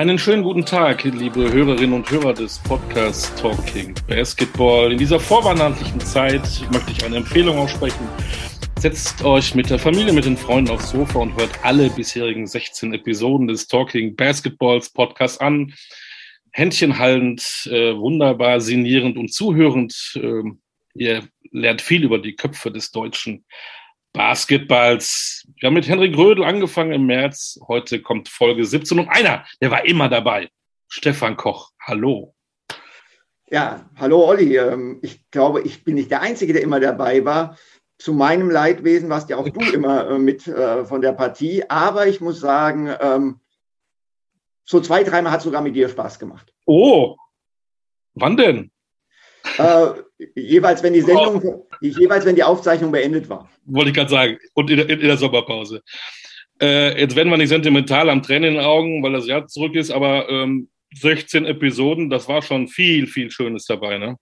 Einen schönen guten Tag, liebe Hörerinnen und Hörer des Podcasts Talking Basketball. In dieser vorweihnachtlichen Zeit möchte ich eine Empfehlung aussprechen. Setzt euch mit der Familie, mit den Freunden aufs Sofa und hört alle bisherigen 16 Episoden des Talking Basketballs Podcasts an. Händchen hallend, äh, wunderbar sinnierend und zuhörend. Äh, ihr lernt viel über die Köpfe des deutschen Basketballs. Wir haben mit Henrik Rödel angefangen im März. Heute kommt Folge 17 und einer, der war immer dabei. Stefan Koch, hallo. Ja, hallo Olli. Ähm, ich glaube, ich bin nicht der Einzige, der immer dabei war. Zu meinem Leidwesen warst ja auch du immer äh, mit äh, von der Partie. Aber ich muss sagen, ähm, so zwei, dreimal hat es sogar mit dir Spaß gemacht. Oh, wann denn? Äh, jeweils, wenn die Sendung, oh. jeweils, wenn die Aufzeichnung beendet war. Wollte ich gerade sagen. Und in der, in der Sommerpause. Äh, jetzt werden wir nicht sentimental am Tränen in den Augen, weil das Jahr zurück ist, aber ähm, 16 Episoden, das war schon viel, viel Schönes dabei, ne?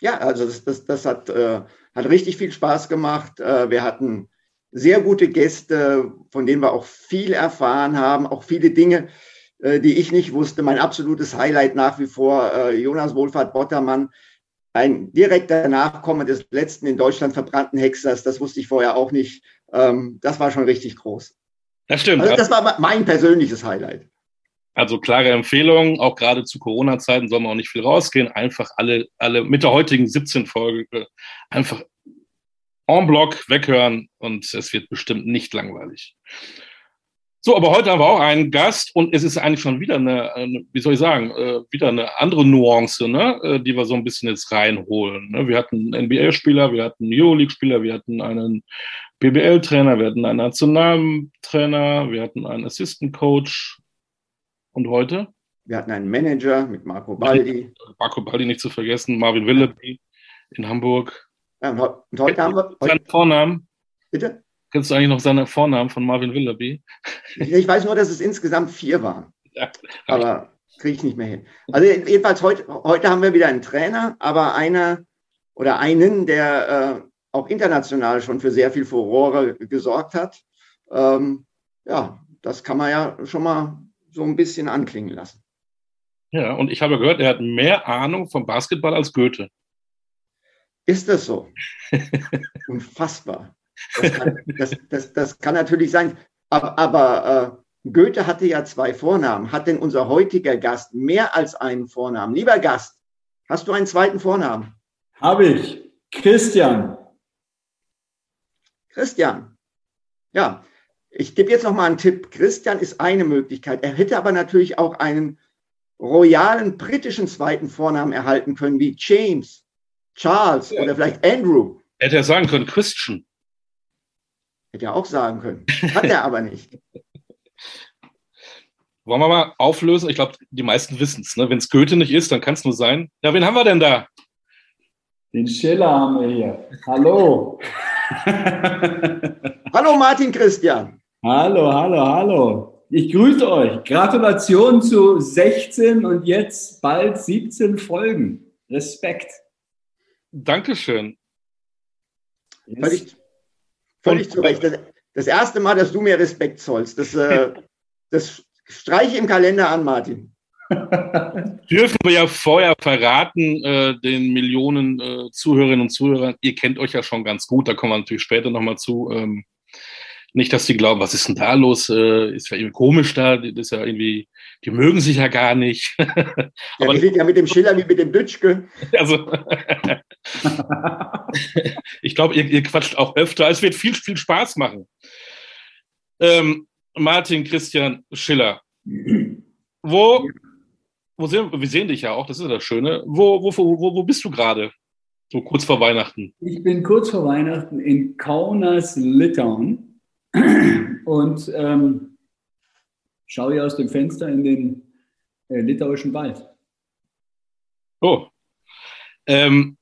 Ja, also das, das, das hat, äh, hat richtig viel Spaß gemacht. Äh, wir hatten sehr gute Gäste, von denen wir auch viel erfahren haben, auch viele Dinge, äh, die ich nicht wusste. Mein absolutes Highlight nach wie vor, Jonas Wohlfahrt Bottermann, ein direkter Nachkomme des letzten in Deutschland verbrannten Hexers. Das wusste ich vorher auch nicht. Ähm, das war schon richtig groß. Das stimmt. Also das war mein persönliches Highlight. Also klare Empfehlung, auch gerade zu Corona-Zeiten soll man auch nicht viel rausgehen. Einfach alle, alle mit der heutigen 17 Folge einfach en bloc weghören und es wird bestimmt nicht langweilig. So, aber heute haben wir auch einen Gast und es ist eigentlich schon wieder eine, eine wie soll ich sagen, äh, wieder eine andere Nuance, ne, äh, die wir so ein bisschen jetzt reinholen. Ne? Wir hatten NBA-Spieler, wir hatten Euroleague-Spieler, wir hatten einen BBL-Trainer, wir hatten einen Nationaltrainer, wir hatten einen Assistant-Coach und heute? Wir hatten einen Manager mit Marco Baldi. Marco Baldi nicht zu vergessen, Marvin Willoughby in Hamburg. Ja, und heute haben wir. Seinen Vornamen? Bitte? Kennst du eigentlich noch seine Vornamen von Marvin Willoughby? Ich weiß nur, dass es insgesamt vier waren. Ja, aber kriege ich nicht mehr hin. Also jedenfalls heute, heute haben wir wieder einen Trainer, aber einer oder einen, der äh, auch international schon für sehr viel Furore gesorgt hat. Ähm, ja, das kann man ja schon mal so ein bisschen anklingen lassen. Ja, und ich habe gehört, er hat mehr Ahnung vom Basketball als Goethe. Ist das so? Unfassbar. Das kann, das, das, das kann natürlich sein. Aber, aber äh, Goethe hatte ja zwei Vornamen. Hat denn unser heutiger Gast mehr als einen Vornamen? Lieber Gast, hast du einen zweiten Vornamen? Habe ich. Christian. Christian. Ja, ich gebe jetzt noch mal einen Tipp. Christian ist eine Möglichkeit. Er hätte aber natürlich auch einen royalen britischen zweiten Vornamen erhalten können, wie James, Charles oder vielleicht Andrew. Hätte er sagen können, Christian. Hätte er auch sagen können. Hat er aber nicht. Wollen wir mal auflösen? Ich glaube, die meisten wissen es. Ne? Wenn es Goethe nicht ist, dann kann es nur sein. Ja, wen haben wir denn da? Den Schiller haben wir hier. Hallo. hallo Martin Christian. Hallo, hallo, hallo. Ich grüße euch. Gratulation zu 16 und jetzt bald 17 Folgen. Respekt. Dankeschön. Völlig, Völlig zu Recht. Das, das, erste Mal, dass du mir Respekt zollst. Das, äh, das streiche im Kalender an, Martin. Dürfen wir ja vorher verraten, äh, den Millionen äh, Zuhörerinnen und Zuhörern, ihr kennt euch ja schon ganz gut, da kommen wir natürlich später nochmal zu. Ähm, nicht, dass die glauben, was ist denn da los? Äh, ist ja irgendwie komisch da, das ist ja irgendwie, die mögen sich ja gar nicht. Aber ja, die sind ja mit dem Schiller wie mit dem Dütschke. Also, ich glaube, ihr, ihr, quatscht auch öfter. Es wird viel, viel Spaß machen. Ähm, Martin Christian Schiller. Wo, wo sind, wir sehen dich ja auch, das ist das Schöne. Wo, wo, wo, wo bist du gerade? So kurz vor Weihnachten. Ich bin kurz vor Weihnachten in Kaunas, Litauen und ähm, schaue hier aus dem Fenster in den äh, litauischen Wald. Oh. Ähm,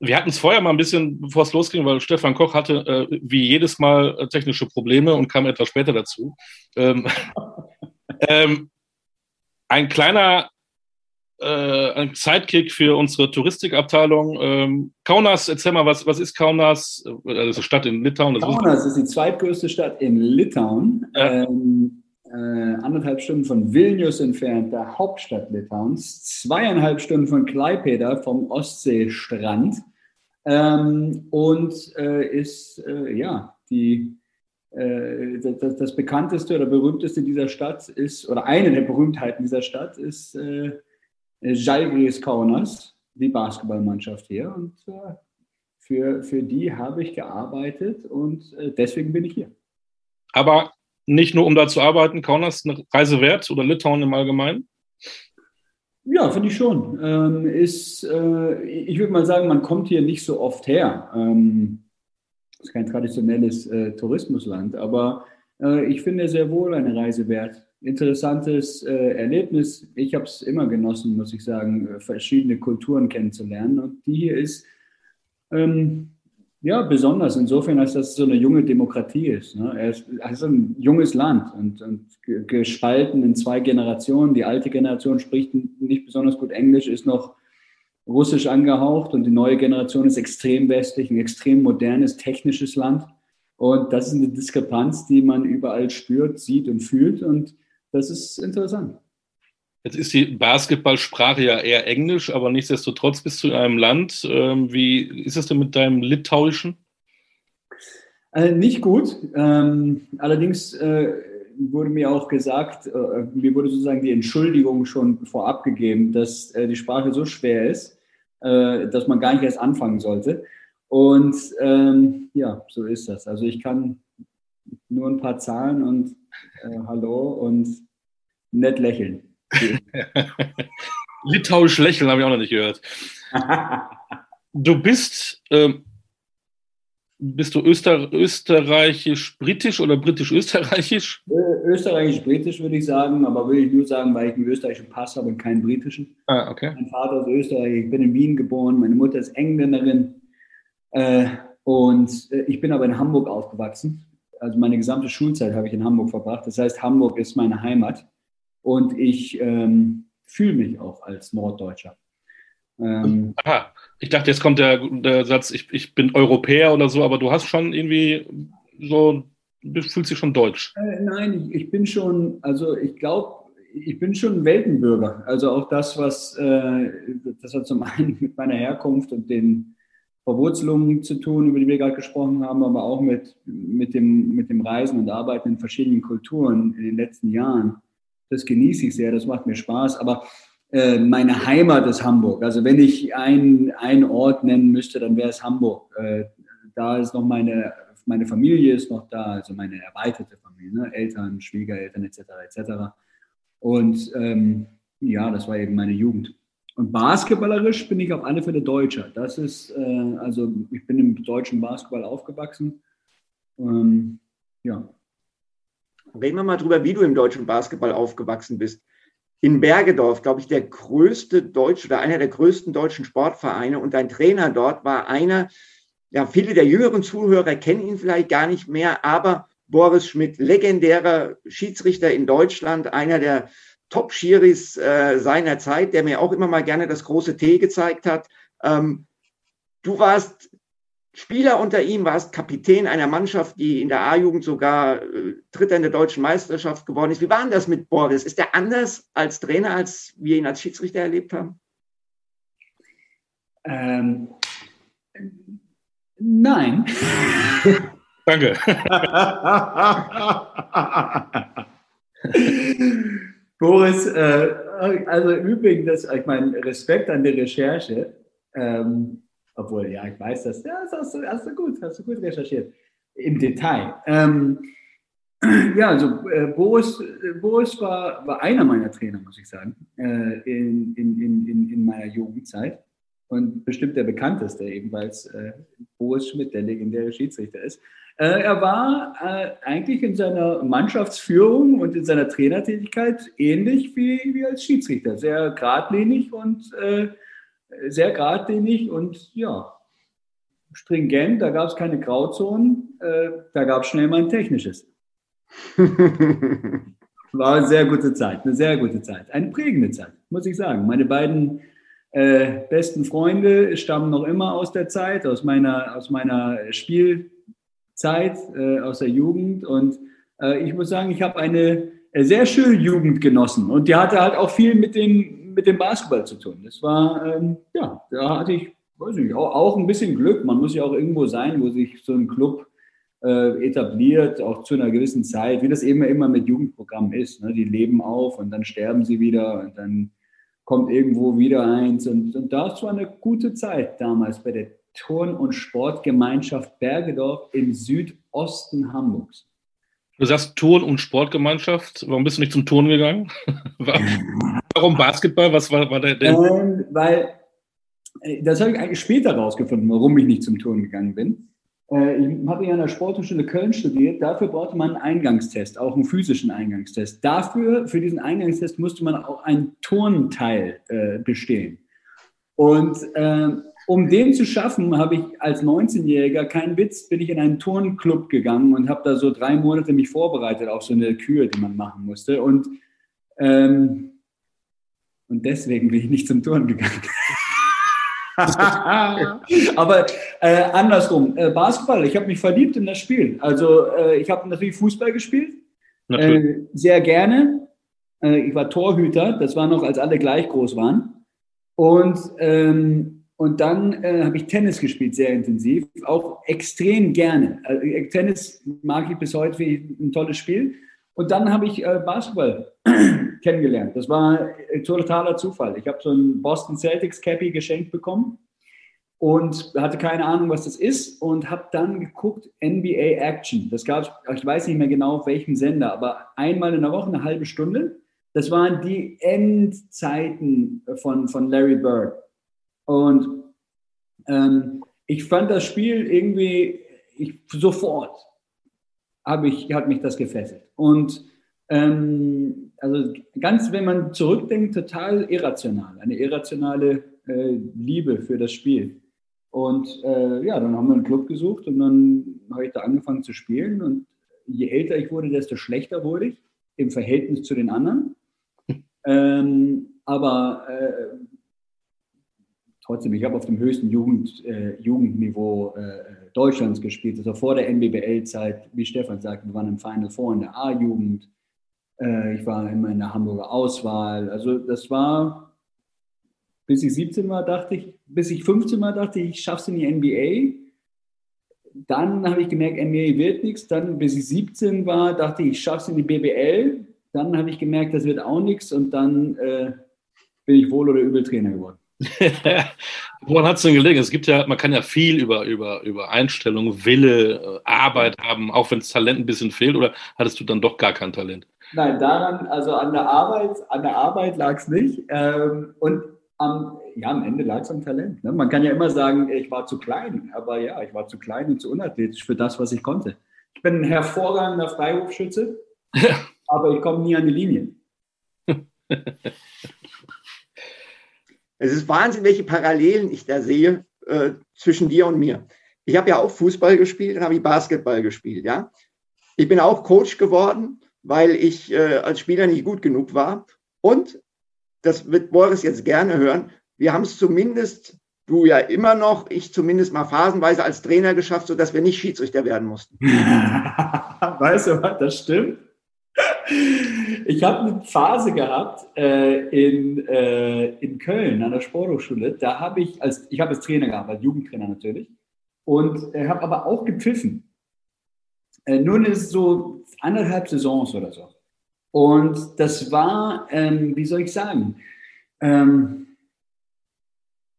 wir hatten es vorher mal ein bisschen, bevor es losging, weil Stefan Koch hatte äh, wie jedes Mal äh, technische Probleme und kam etwas später dazu. Ähm, ähm, ein kleiner äh, ein Sidekick für unsere Touristikabteilung. Ähm, Kaunas, erzähl mal, was, was ist Kaunas? Äh, das ist eine Stadt in Litauen. Kaunas ist die zweitgrößte Stadt in Litauen. Ja. Ähm, äh, anderthalb Stunden von Vilnius entfernt, der Hauptstadt Litauens, zweieinhalb Stunden von Klaipeda vom Ostseestrand ähm, und äh, ist äh, ja die äh, das, das, bekannteste oder berühmteste dieser Stadt ist, oder eine der Berühmtheiten dieser Stadt ist äh, Žalgiris Kaunas, die Basketballmannschaft hier. Und äh, für, für die habe ich gearbeitet und äh, deswegen bin ich hier. Aber nicht nur um da zu arbeiten, Kaunas eine Reise wert oder Litauen im Allgemeinen? Ja, finde ich schon. Ähm, ist, äh, ich würde mal sagen, man kommt hier nicht so oft her. Ähm, ist kein traditionelles äh, Tourismusland, aber äh, ich finde sehr wohl eine Reise wert. Interessantes äh, Erlebnis. Ich habe es immer genossen, muss ich sagen, äh, verschiedene Kulturen kennenzulernen. Und die hier ist ähm, ja besonders insofern, als das so eine junge Demokratie ist. Ne? Es ist ein junges Land und, und gespalten in zwei Generationen. Die alte Generation spricht nicht besonders gut Englisch, ist noch russisch angehaucht und die neue Generation ist extrem westlich, ein extrem modernes, technisches Land. Und das ist eine Diskrepanz, die man überall spürt, sieht und fühlt. Und das ist interessant. Jetzt ist die Basketballsprache ja eher Englisch, aber nichtsdestotrotz bist du in einem Land. Ähm, wie ist es denn mit deinem Litauischen? Äh, nicht gut. Ähm, allerdings äh, wurde mir auch gesagt, äh, mir wurde sozusagen die Entschuldigung schon vorab gegeben, dass äh, die Sprache so schwer ist, äh, dass man gar nicht erst anfangen sollte. Und ähm, ja, so ist das. Also ich kann nur ein paar Zahlen und äh, Hallo und nett lächeln. Litauisch lächeln habe ich auch noch nicht gehört. du bist ähm, bist du Öster, österreichisch-britisch oder britisch-österreichisch? Österreichisch-britisch würde ich sagen, aber würde ich nur sagen, weil ich einen österreichischen Pass habe und keinen britischen. Ah, okay. Mein Vater ist Österreich, ich bin in Wien geboren, meine Mutter ist Engländerin äh, und äh, ich bin aber in Hamburg aufgewachsen. Also meine gesamte Schulzeit habe ich in Hamburg verbracht. Das heißt, Hamburg ist meine Heimat und ich ähm, fühle mich auch als Norddeutscher. Ähm, Aha, ich dachte, jetzt kommt der, der Satz, ich, ich bin Europäer oder so, aber du hast schon irgendwie so, du fühlst dich schon deutsch. Äh, nein, ich, ich, bin schon, also ich glaube, ich bin schon ein Weltenbürger. Also auch das, was, äh, das hat zum einen mit meiner Herkunft und den Verwurzelungen zu tun, über die wir gerade gesprochen haben, aber auch mit, mit, dem, mit dem Reisen und Arbeiten in verschiedenen Kulturen in den letzten Jahren. Das genieße ich sehr, das macht mir Spaß. Aber äh, meine Heimat ist Hamburg. Also wenn ich einen, Ort nennen müsste, dann wäre es Hamburg. Äh, da ist noch meine, meine Familie ist noch da, also meine erweiterte Familie, ne? Eltern, Schwiegereltern etc. etc. Und ähm, ja, das war eben meine Jugend. Und basketballerisch bin ich auf alle Fälle Deutscher. Das ist, äh, also ich bin im deutschen Basketball aufgewachsen. Ähm, ja. Reden wir mal drüber, wie du im deutschen Basketball aufgewachsen bist in Bergedorf, glaube ich, der größte deutsche oder einer der größten deutschen Sportvereine. Und dein Trainer dort war einer, ja, viele der jüngeren Zuhörer kennen ihn vielleicht gar nicht mehr, aber Boris Schmidt, legendärer Schiedsrichter in Deutschland, einer der Top-Schiris äh, seiner Zeit, der mir auch immer mal gerne das große T gezeigt hat. Ähm, du warst Spieler unter ihm, warst Kapitän einer Mannschaft, die in der A-Jugend sogar äh, Dritter in der deutschen Meisterschaft geworden ist. Wie war denn das mit Boris? Ist er anders als Trainer, als wir ihn als Schiedsrichter erlebt haben? Ähm, nein. Danke. Boris, äh, also im Übrigen, das, ich meine, Respekt an die Recherche. Ähm, obwohl, ja, ich weiß das. Ja, das hast du, hast du gut, hast du gut recherchiert. Im Detail. Ähm, ja, also äh, Boris, äh, Boris war, war einer meiner Trainer, muss ich sagen, äh, in, in, in, in meiner Jugendzeit. Und bestimmt der bekannteste, ebenfalls äh, Boris Schmidt, der legendäre Schiedsrichter ist. Äh, er war eigentlich in seiner Mannschaftsführung und in seiner Trainertätigkeit ähnlich wie, wie als Schiedsrichter. Sehr geradlinig und sehr geradlinig und ja, stringent, da gab es keine Grauzonen, äh, da gab es schnell mal ein technisches. War eine sehr gute Zeit, eine sehr gute Zeit, eine prägende Zeit, muss ich sagen. Meine beiden äh, besten Freunde stammen noch immer aus der Zeit, aus meiner, aus meiner Spielzeit, äh, aus der Jugend und äh, ich muss sagen, ich habe eine sehr schön Jugend genossen. Und die hatte halt auch viel mit, den, mit dem Basketball zu tun. Das war, ähm, ja, da hatte ich, weiß nicht, auch, auch ein bisschen Glück. Man muss ja auch irgendwo sein, wo sich so ein Club äh, etabliert, auch zu einer gewissen Zeit, wie das eben immer mit Jugendprogrammen ist. Ne? Die leben auf und dann sterben sie wieder und dann kommt irgendwo wieder eins. Und, und das war eine gute Zeit damals bei der Turn- und Sportgemeinschaft Bergedorf im Südosten Hamburgs. Du sagst Turn- und Sportgemeinschaft. Warum bist du nicht zum Turn gegangen? Warum Basketball? Was war, war der? der ähm, weil, äh, das habe ich eigentlich später rausgefunden, warum ich nicht zum Turn gegangen bin. Äh, ich habe ja an der Sporthochschule Köln studiert. Dafür brauchte man einen Eingangstest, auch einen physischen Eingangstest. Dafür, für diesen Eingangstest, musste man auch einen Turnteil äh, bestehen. Und äh, um den zu schaffen, habe ich als 19-Jähriger, kein Witz, bin ich in einen Turnclub gegangen und habe da so drei Monate mich vorbereitet auf so eine Kür, die man machen musste. Und, ähm, und deswegen bin ich nicht zum Turn gegangen. Aber äh, andersrum, äh, Basketball, ich habe mich verliebt in das Spiel. Also äh, ich habe natürlich Fußball gespielt, äh, sehr gerne. Äh, ich war Torhüter, das war noch, als alle gleich groß waren. Und ähm, und dann äh, habe ich Tennis gespielt, sehr intensiv, auch extrem gerne. Also, Tennis mag ich bis heute wie ein tolles Spiel. Und dann habe ich äh, Basketball kennengelernt. Das war äh, totaler Zufall. Ich habe so ein Boston Celtics Cappy geschenkt bekommen und hatte keine Ahnung, was das ist und habe dann geguckt NBA Action. Das gab es, ich weiß nicht mehr genau auf welchem Sender, aber einmal in der Woche eine halbe Stunde. Das waren die Endzeiten von, von Larry Bird. Und ähm, ich fand das Spiel irgendwie, ich, sofort habe ich, hat mich das gefesselt. Und ähm, also ganz, wenn man zurückdenkt, total irrational, eine irrationale äh, Liebe für das Spiel. Und äh, ja, dann haben wir einen Club gesucht und dann habe ich da angefangen zu spielen. Und je älter ich wurde, desto schlechter wurde ich im Verhältnis zu den anderen. Ähm, aber äh, trotzdem, ich habe auf dem höchsten Jugend, äh, Jugendniveau äh, Deutschlands gespielt. Also vor der NBBL-Zeit, wie Stefan sagt, wir waren im Final Four in der A-Jugend. Äh, ich war immer in der Hamburger Auswahl. Also das war, bis ich 17 war, dachte ich, bis ich 15 war, dachte ich, ich schaffe es in die NBA. Dann habe ich gemerkt, NBA wird nichts. Dann, bis ich 17 war, dachte ich, ich schaffe es in die BBL. Dann habe ich gemerkt, das wird auch nichts. Und dann äh, bin ich wohl oder übel Trainer geworden. Woran hat es denn gelegen? Es gibt ja, man kann ja viel über, über, über Einstellung, Wille, äh, Arbeit haben, auch wenn das Talent ein bisschen fehlt, oder hattest du dann doch gar kein Talent? Nein, daran, also an der Arbeit, an der Arbeit lag es nicht. Ähm, und am, ja, am Ende lag es am Talent. Ne? Man kann ja immer sagen, ich war zu klein, aber ja, ich war zu klein und zu unathletisch für das, was ich konnte. Ich bin ein hervorragender Freiwurfschütze, aber ich komme nie an die Linie. Es ist Wahnsinn, welche Parallelen ich da sehe äh, zwischen dir und mir. Ich habe ja auch Fußball gespielt, dann habe ich Basketball gespielt, ja. Ich bin auch Coach geworden, weil ich äh, als Spieler nicht gut genug war. Und das wird Boris jetzt gerne hören. Wir haben es zumindest, du ja immer noch, ich zumindest mal phasenweise als Trainer geschafft, sodass wir nicht Schiedsrichter werden mussten. weißt du was, das stimmt? Ich habe eine Phase gehabt äh, in, äh, in Köln an der Sporthochschule. Da habe ich als ich habe als Trainer als Jugendtrainer natürlich, und äh, habe aber auch gepfiffen. Äh, nun ist es so anderthalb Saisons oder so. Und das war, ähm, wie soll ich sagen, ähm,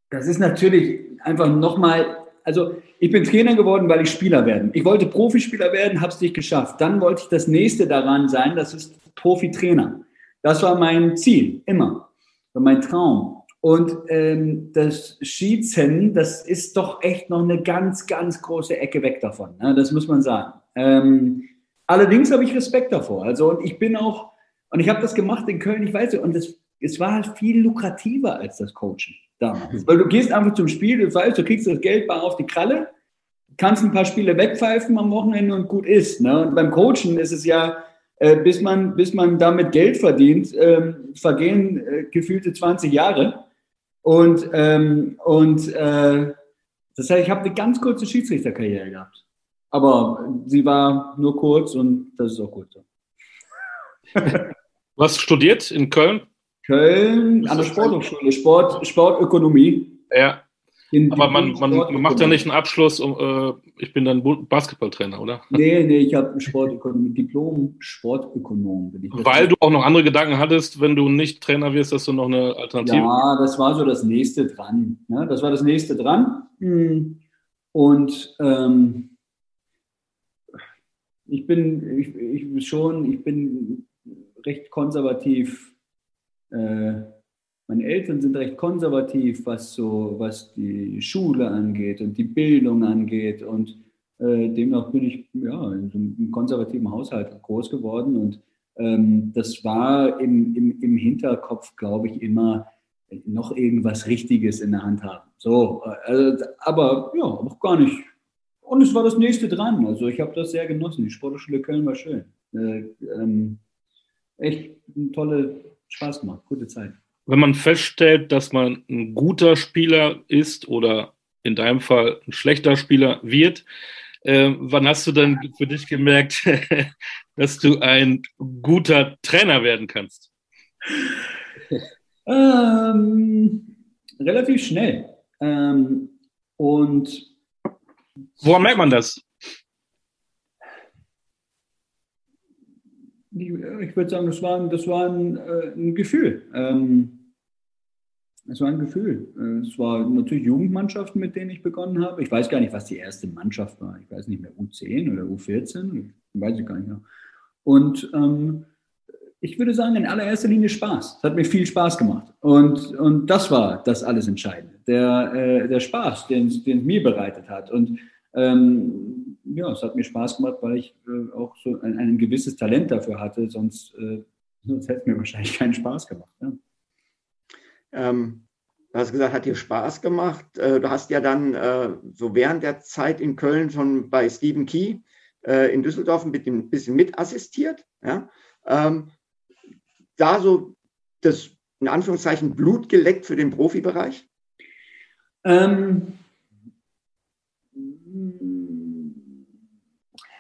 das ist natürlich einfach nochmal, also ich bin Trainer geworden, weil ich Spieler werden. Ich wollte Profispieler werden, habe es nicht geschafft. Dann wollte ich das nächste daran sein, das ist Profitrainer. Das war mein Ziel, immer. Mein Traum. Und ähm, das Schießen, das ist doch echt noch eine ganz, ganz große Ecke weg davon. Ne? Das muss man sagen. Ähm, allerdings habe ich Respekt davor. Also, und ich bin auch, und ich habe das gemacht in Köln, ich weiß nicht, und es, es war halt viel lukrativer als das Coaching damals. Weil du gehst einfach zum Spiel, du weißt, du kriegst das Geld bar auf die Kralle, kannst ein paar Spiele wegpfeifen am Wochenende und gut ist. Ne? Und beim Coachen ist es ja, äh, bis, man, bis man damit Geld verdient, äh, vergehen äh, gefühlte 20 Jahre. Und, ähm, und äh, das heißt, ich habe eine ganz kurze Schiedsrichterkarriere gehabt. Aber sie war nur kurz und das ist auch gut so. Du hast studiert in Köln? Köln, an der Sporthochschule, Sport, Sportökonomie. Ja. In, Aber man, man, man, macht ja nicht einen Abschluss, um, äh, ich bin dann Basketballtrainer, oder? Nee, nee, ich habe Sportökonomie, Diplom Sportökonom. Weil du auch noch andere Gedanken hattest, wenn du nicht Trainer wirst, dass du noch eine Alternative Ja, das war so das nächste dran. Ne? Das war das nächste dran. Hm. Und ähm, ich bin ich, ich schon, ich bin recht konservativ meine Eltern sind recht konservativ, was so, was die Schule angeht und die Bildung angeht. Und äh, demnach bin ich ja, in so einem konservativen Haushalt groß geworden. Und ähm, das war im, im, im Hinterkopf, glaube ich, immer noch irgendwas Richtiges in der Hand haben. So, also, aber ja, auch gar nicht. Und es war das nächste dran. Also ich habe das sehr genossen. Die Sportschule Köln war schön. Äh, ähm, echt eine tolle, Spaß gemacht, gute Zeit wenn man feststellt, dass man ein guter Spieler ist oder in deinem Fall ein schlechter Spieler wird, äh, wann hast du dann für dich gemerkt, dass du ein guter Trainer werden kannst? Ähm, relativ schnell. Ähm, und woran merkt man das? Ich würde sagen, das war, das war ein, äh, ein Gefühl. Ähm, es war ein Gefühl. Äh, es war natürlich Jugendmannschaften, mit denen ich begonnen habe. Ich weiß gar nicht, was die erste Mannschaft war. Ich weiß nicht mehr, U10 oder U14. Ich weiß ich gar nicht mehr. Und ähm, ich würde sagen, in allererster Linie Spaß. Es hat mir viel Spaß gemacht. Und, und das war das alles Entscheidende. Der, äh, der Spaß, den es mir bereitet hat. Und ähm, ja, es hat mir Spaß gemacht, weil ich äh, auch so ein, ein, gewisses Talent dafür hatte, sonst, äh, sonst hätte es mir wahrscheinlich keinen Spaß gemacht. Ja. Ähm, du hast gesagt, hat dir Spaß gemacht. Äh, du hast ja dann äh, so während der Zeit in Köln schon bei Stephen Key äh, in Düsseldorf ein bisschen mitassistiert. Ja? Ähm, da so das in Anführungszeichen Blut geleckt für den Profibereich? Ähm,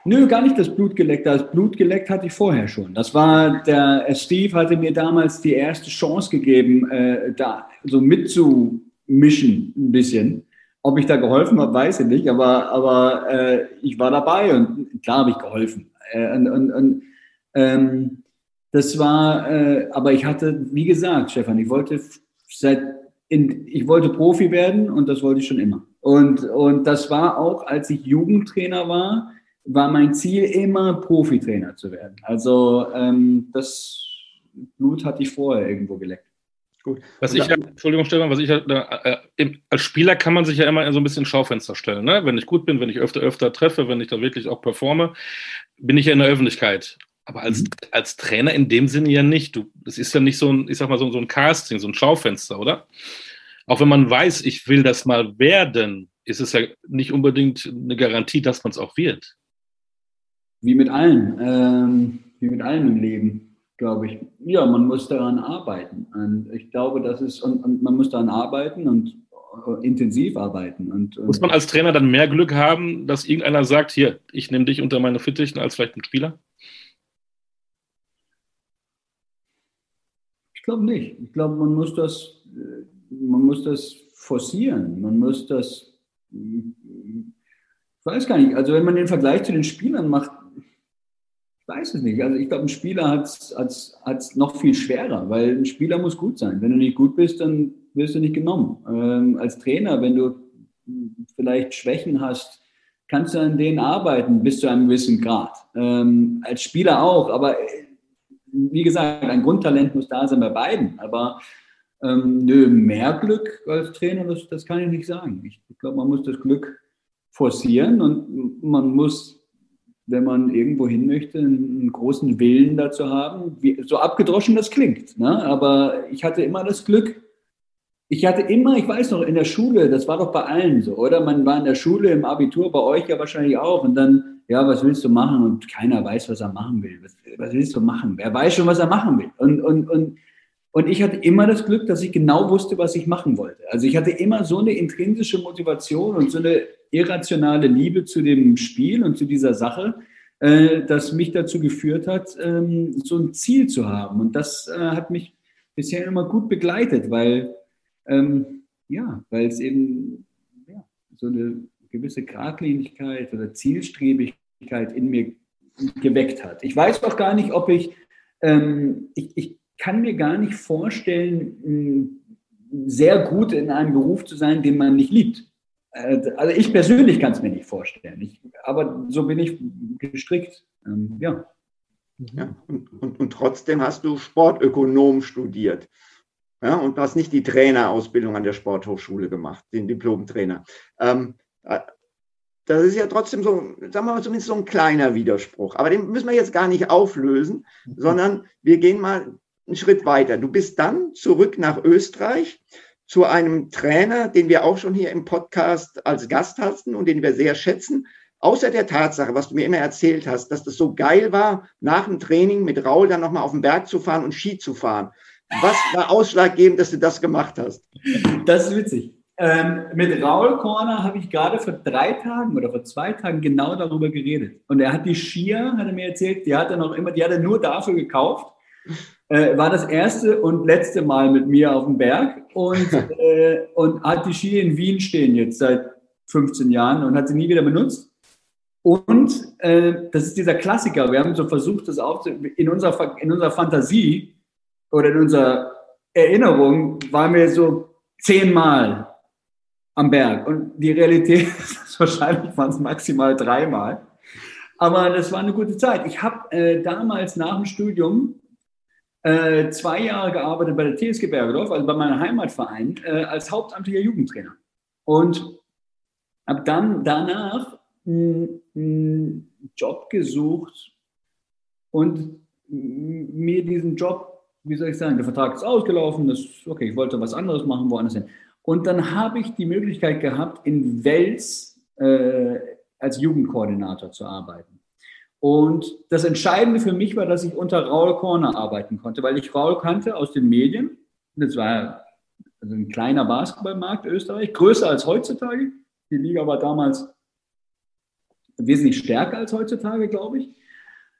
Nö, gar nicht das Blut geleckt. Das Blut geleckt hatte ich vorher schon. Das war der Steve hatte mir damals die erste Chance gegeben, äh, da so mitzumischen ein bisschen. Ob ich da geholfen habe, weiß ich nicht, aber, aber äh, ich war dabei und klar habe ich geholfen. Äh, und, und, und ähm, das war, äh, aber ich hatte, wie gesagt, Stefan, ich wollte seit, in, ich wollte Profi werden und das wollte ich schon immer. Und, und das war auch, als ich Jugendtrainer war, war mein Ziel immer Profitrainer zu werden. Also ähm, das Blut hatte ich vorher irgendwo geleckt. Gut. Was ich ja, Entschuldigung, Stefan, was ich ja, äh, als Spieler kann man sich ja immer so ein bisschen Schaufenster stellen. Ne? Wenn ich gut bin, wenn ich öfter, öfter treffe, wenn ich da wirklich auch performe, bin ich ja in der Öffentlichkeit. Aber als, mhm. als Trainer in dem Sinne ja nicht. Du, es ist ja nicht so ein, ich sag mal, so, so ein Casting, so ein Schaufenster, oder? Auch wenn man weiß, ich will das mal werden, ist es ja nicht unbedingt eine Garantie, dass man es auch wird. Wie mit allen, ähm, wie mit allem im Leben, glaube ich. Ja, man muss daran arbeiten. Und ich glaube, das ist, und, und man muss daran arbeiten und äh, intensiv arbeiten. Und, muss man als Trainer dann mehr Glück haben, dass irgendeiner sagt, hier, ich nehme dich unter meine Fittichen als vielleicht ein Spieler? Ich glaube nicht. Ich glaube, man muss das, äh, man muss das forcieren. Man muss das, ich weiß gar nicht, also wenn man den Vergleich zu den Spielern macht, weiß es nicht. Also ich glaube, ein Spieler hat es noch viel schwerer, weil ein Spieler muss gut sein. Wenn du nicht gut bist, dann wirst du nicht genommen. Ähm, als Trainer, wenn du vielleicht Schwächen hast, kannst du an denen arbeiten bis zu einem gewissen Grad. Ähm, als Spieler auch, aber wie gesagt, ein Grundtalent muss da sein bei beiden. Aber ähm, nö, mehr Glück als Trainer, das, das kann ich nicht sagen. Ich, ich glaube, man muss das Glück forcieren und man muss wenn man irgendwo hin möchte, einen großen Willen dazu haben. Wie, so abgedroschen das klingt. Ne? Aber ich hatte immer das Glück, ich hatte immer, ich weiß noch, in der Schule, das war doch bei allen so, oder? Man war in der Schule, im Abitur, bei euch ja wahrscheinlich auch. Und dann, ja, was willst du machen? Und keiner weiß, was er machen will. Was, was willst du machen? Wer weiß schon, was er machen will? Und, und, und, und ich hatte immer das Glück, dass ich genau wusste, was ich machen wollte. Also ich hatte immer so eine intrinsische Motivation und so eine irrationale Liebe zu dem Spiel und zu dieser Sache, äh, das mich dazu geführt hat, ähm, so ein Ziel zu haben. Und das äh, hat mich bisher immer gut begleitet, weil, ähm, ja, weil es eben ja, so eine gewisse Gradlinigkeit oder Zielstrebigkeit in mir geweckt hat. Ich weiß auch gar nicht, ob ich, ähm, ich, ich kann mir gar nicht vorstellen, sehr gut in einem Beruf zu sein, den man nicht liebt. Äh, also ich persönlich kann es mir nicht vorstellen, ich, aber so bin ich gestrickt. Ähm, ja. ja und, und, und, trotzdem hast du Sportökonom studiert. Ja, und hast nicht die Trainerausbildung an der Sporthochschule gemacht, den Diplom-Trainer. Ähm, äh, das ist ja trotzdem so, sagen wir mal, zumindest so ein kleiner Widerspruch. Aber den müssen wir jetzt gar nicht auflösen, mhm. sondern wir gehen mal einen Schritt weiter. Du bist dann zurück nach Österreich zu einem Trainer, den wir auch schon hier im Podcast als Gast hatten und den wir sehr schätzen. Außer der Tatsache, was du mir immer erzählt hast, dass das so geil war, nach dem Training mit Raul dann nochmal auf den Berg zu fahren und Ski zu fahren. Was war ausschlaggebend, dass du das gemacht hast? Das ist witzig. Ähm, mit Raul Corner habe ich gerade vor drei Tagen oder vor zwei Tagen genau darüber geredet. Und er hat die Skier, hat er mir erzählt, die hat er noch immer, die hat er nur dafür gekauft, äh, war das erste und letzte Mal mit mir auf dem Berg und, äh, und hat die Ski in Wien stehen jetzt seit 15 Jahren und hat sie nie wieder benutzt. Und äh, das ist dieser Klassiker. Wir haben so versucht, das auch in unserer, in unserer Fantasie oder in unserer Erinnerung waren wir so zehnmal am Berg. Und die Realität ist wahrscheinlich waren es maximal dreimal. Aber das war eine gute Zeit. Ich habe äh, damals nach dem Studium äh, zwei Jahre gearbeitet bei der TSG Bergedorf, also bei meinem Heimatverein, äh, als hauptamtlicher Jugendtrainer. Und habe dann danach einen Job gesucht und mir diesen Job, wie soll ich sagen, der Vertrag ist ausgelaufen, das, okay, ich wollte was anderes machen, woanders hin. Und dann habe ich die Möglichkeit gehabt, in Wels äh, als Jugendkoordinator zu arbeiten. Und das Entscheidende für mich war, dass ich unter Raul Corner arbeiten konnte, weil ich Raul kannte aus den Medien. Das war also ein kleiner Basketballmarkt Österreich, größer als heutzutage. Die Liga war damals wesentlich stärker als heutzutage, glaube ich.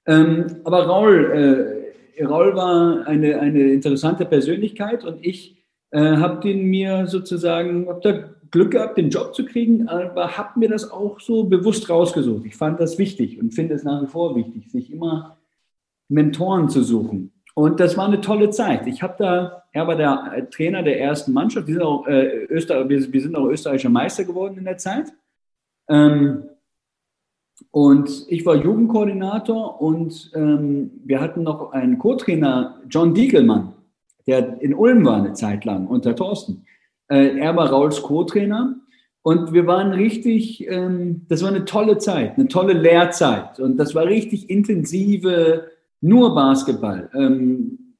Ähm, aber Raul, äh, Raul war eine, eine interessante Persönlichkeit und ich äh, habe den mir sozusagen, habe da Glück gehabt, den Job zu kriegen, aber habe mir das auch so bewusst rausgesucht. Ich fand das wichtig und finde es nach wie vor wichtig, sich immer Mentoren zu suchen. Und das war eine tolle Zeit. Ich habe da, er war der Trainer der ersten Mannschaft. Wir sind auch, äh, Öster, wir, wir, sind auch österreichischer Meister geworden in der Zeit. Ähm, und ich war Jugendkoordinator und ähm, wir hatten noch einen Co-Trainer, John Diegelmann, der in Ulm war eine Zeit lang unter Thorsten. Äh, er war Rauls Co-Trainer. Und wir waren richtig, ähm, das war eine tolle Zeit, eine tolle Lehrzeit. Und das war richtig intensive, nur Basketball, ähm,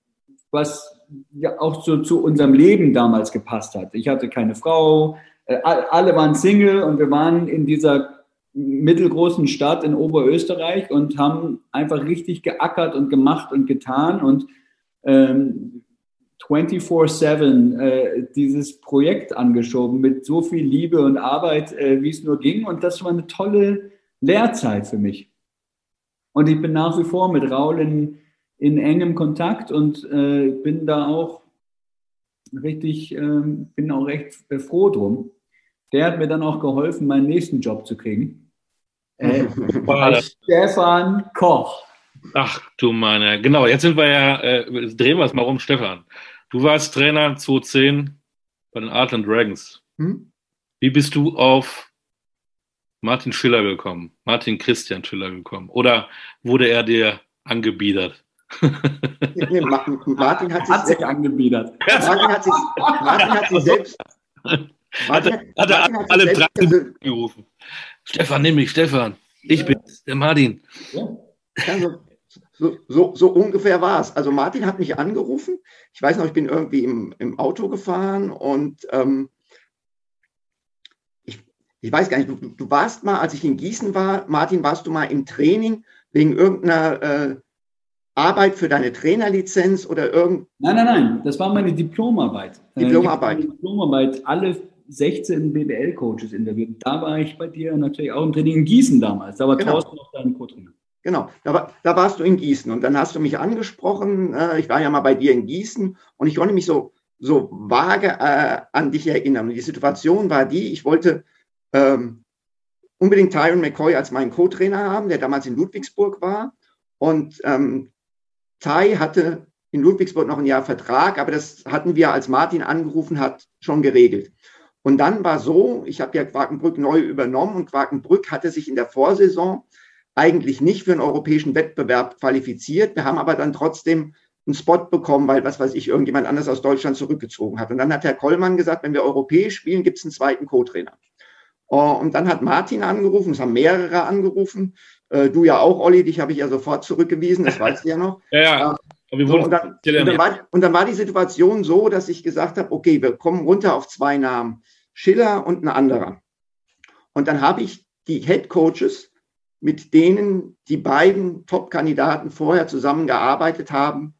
was ja auch so zu unserem Leben damals gepasst hat. Ich hatte keine Frau, äh, alle waren Single und wir waren in dieser mittelgroßen Stadt in Oberösterreich und haben einfach richtig geackert und gemacht und getan. Und ähm, 24-7 äh, dieses Projekt angeschoben mit so viel Liebe und Arbeit, äh, wie es nur ging. Und das war eine tolle Lehrzeit für mich. Und ich bin nach wie vor mit Raul in, in engem Kontakt und äh, bin da auch richtig, ähm, bin auch recht äh, froh drum. Der hat mir dann auch geholfen, meinen nächsten Job zu kriegen. Äh, Stefan Koch. Ach du meine, genau, jetzt sind wir ja, äh, drehen wir es mal rum, Stefan. Du warst Trainer 2010 bei den Artland Dragons. Hm? Wie bist du auf Martin Schiller gekommen, Martin Christian Schiller gekommen? Oder wurde er dir angebiedert? nee, Martin hat sich, hat sich angebiedert. Martin hat sich, Martin hat sich selbst. Martin hat, hat, er hat alle drei gerufen. Stefan, nimm mich, Stefan. Ich ja. bin der Martin. Ja. Also, so, so, so ungefähr war es. Also Martin hat mich angerufen. Ich weiß noch, ich bin irgendwie im, im Auto gefahren und ähm, ich, ich weiß gar nicht, du, du, warst mal, als ich in Gießen war, Martin, warst du mal im Training wegen irgendeiner äh, Arbeit für deine Trainerlizenz oder irgend... Nein, nein, nein, das war meine Diplomarbeit. Äh, Diplomarbeit. Diplomarbeit, alle 16 BBL-Coaches interviewt. Da war ich bei dir natürlich auch im Training in Gießen damals. Da war genau. Thorsten noch dein Co-Trainer. Genau, da, da, warst du in Gießen und dann hast du mich angesprochen. Äh, ich war ja mal bei dir in Gießen und ich konnte mich so, so vage äh, an dich erinnern. Und die Situation war die, ich wollte ähm, unbedingt Tyron McCoy als meinen Co-Trainer haben, der damals in Ludwigsburg war. Und ähm, Ty hatte in Ludwigsburg noch ein Jahr Vertrag, aber das hatten wir, als Martin angerufen hat, schon geregelt. Und dann war so, ich habe ja Quakenbrück neu übernommen und Quakenbrück hatte sich in der Vorsaison eigentlich nicht für einen europäischen Wettbewerb qualifiziert. Wir haben aber dann trotzdem einen Spot bekommen, weil, was weiß ich, irgendjemand anders aus Deutschland zurückgezogen hat. Und dann hat Herr Kollmann gesagt, wenn wir europäisch spielen, gibt es einen zweiten Co-Trainer. Oh, und dann hat Martin angerufen, es haben mehrere angerufen. Äh, du ja auch, Olli, dich habe ich ja sofort zurückgewiesen, das weißt du ja noch. ja, ja. So, und, dann, und, dann war, und, dann, war, die Situation so, dass ich gesagt habe, okay, wir kommen runter auf zwei Namen, Schiller und ein anderer. Und dann habe ich die Head Coaches, mit denen die beiden Top-Kandidaten vorher zusammengearbeitet haben,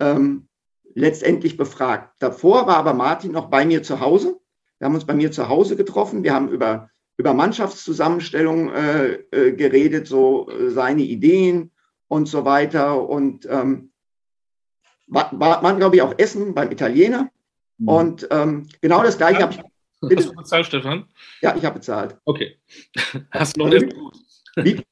ähm, letztendlich befragt. Davor war aber Martin noch bei mir zu Hause. Wir haben uns bei mir zu Hause getroffen. Wir haben über, über Mannschaftszusammenstellung äh, äh, geredet, so äh, seine Ideen und so weiter. Und ähm, war, war, waren, glaube ich, auch Essen beim Italiener. Mhm. Und ähm, genau das gleiche habe ich. Bitte? Hast du bezahlt, Stefan? Ja, ich habe bezahlt. Okay. Hast du noch nicht gut. Wie,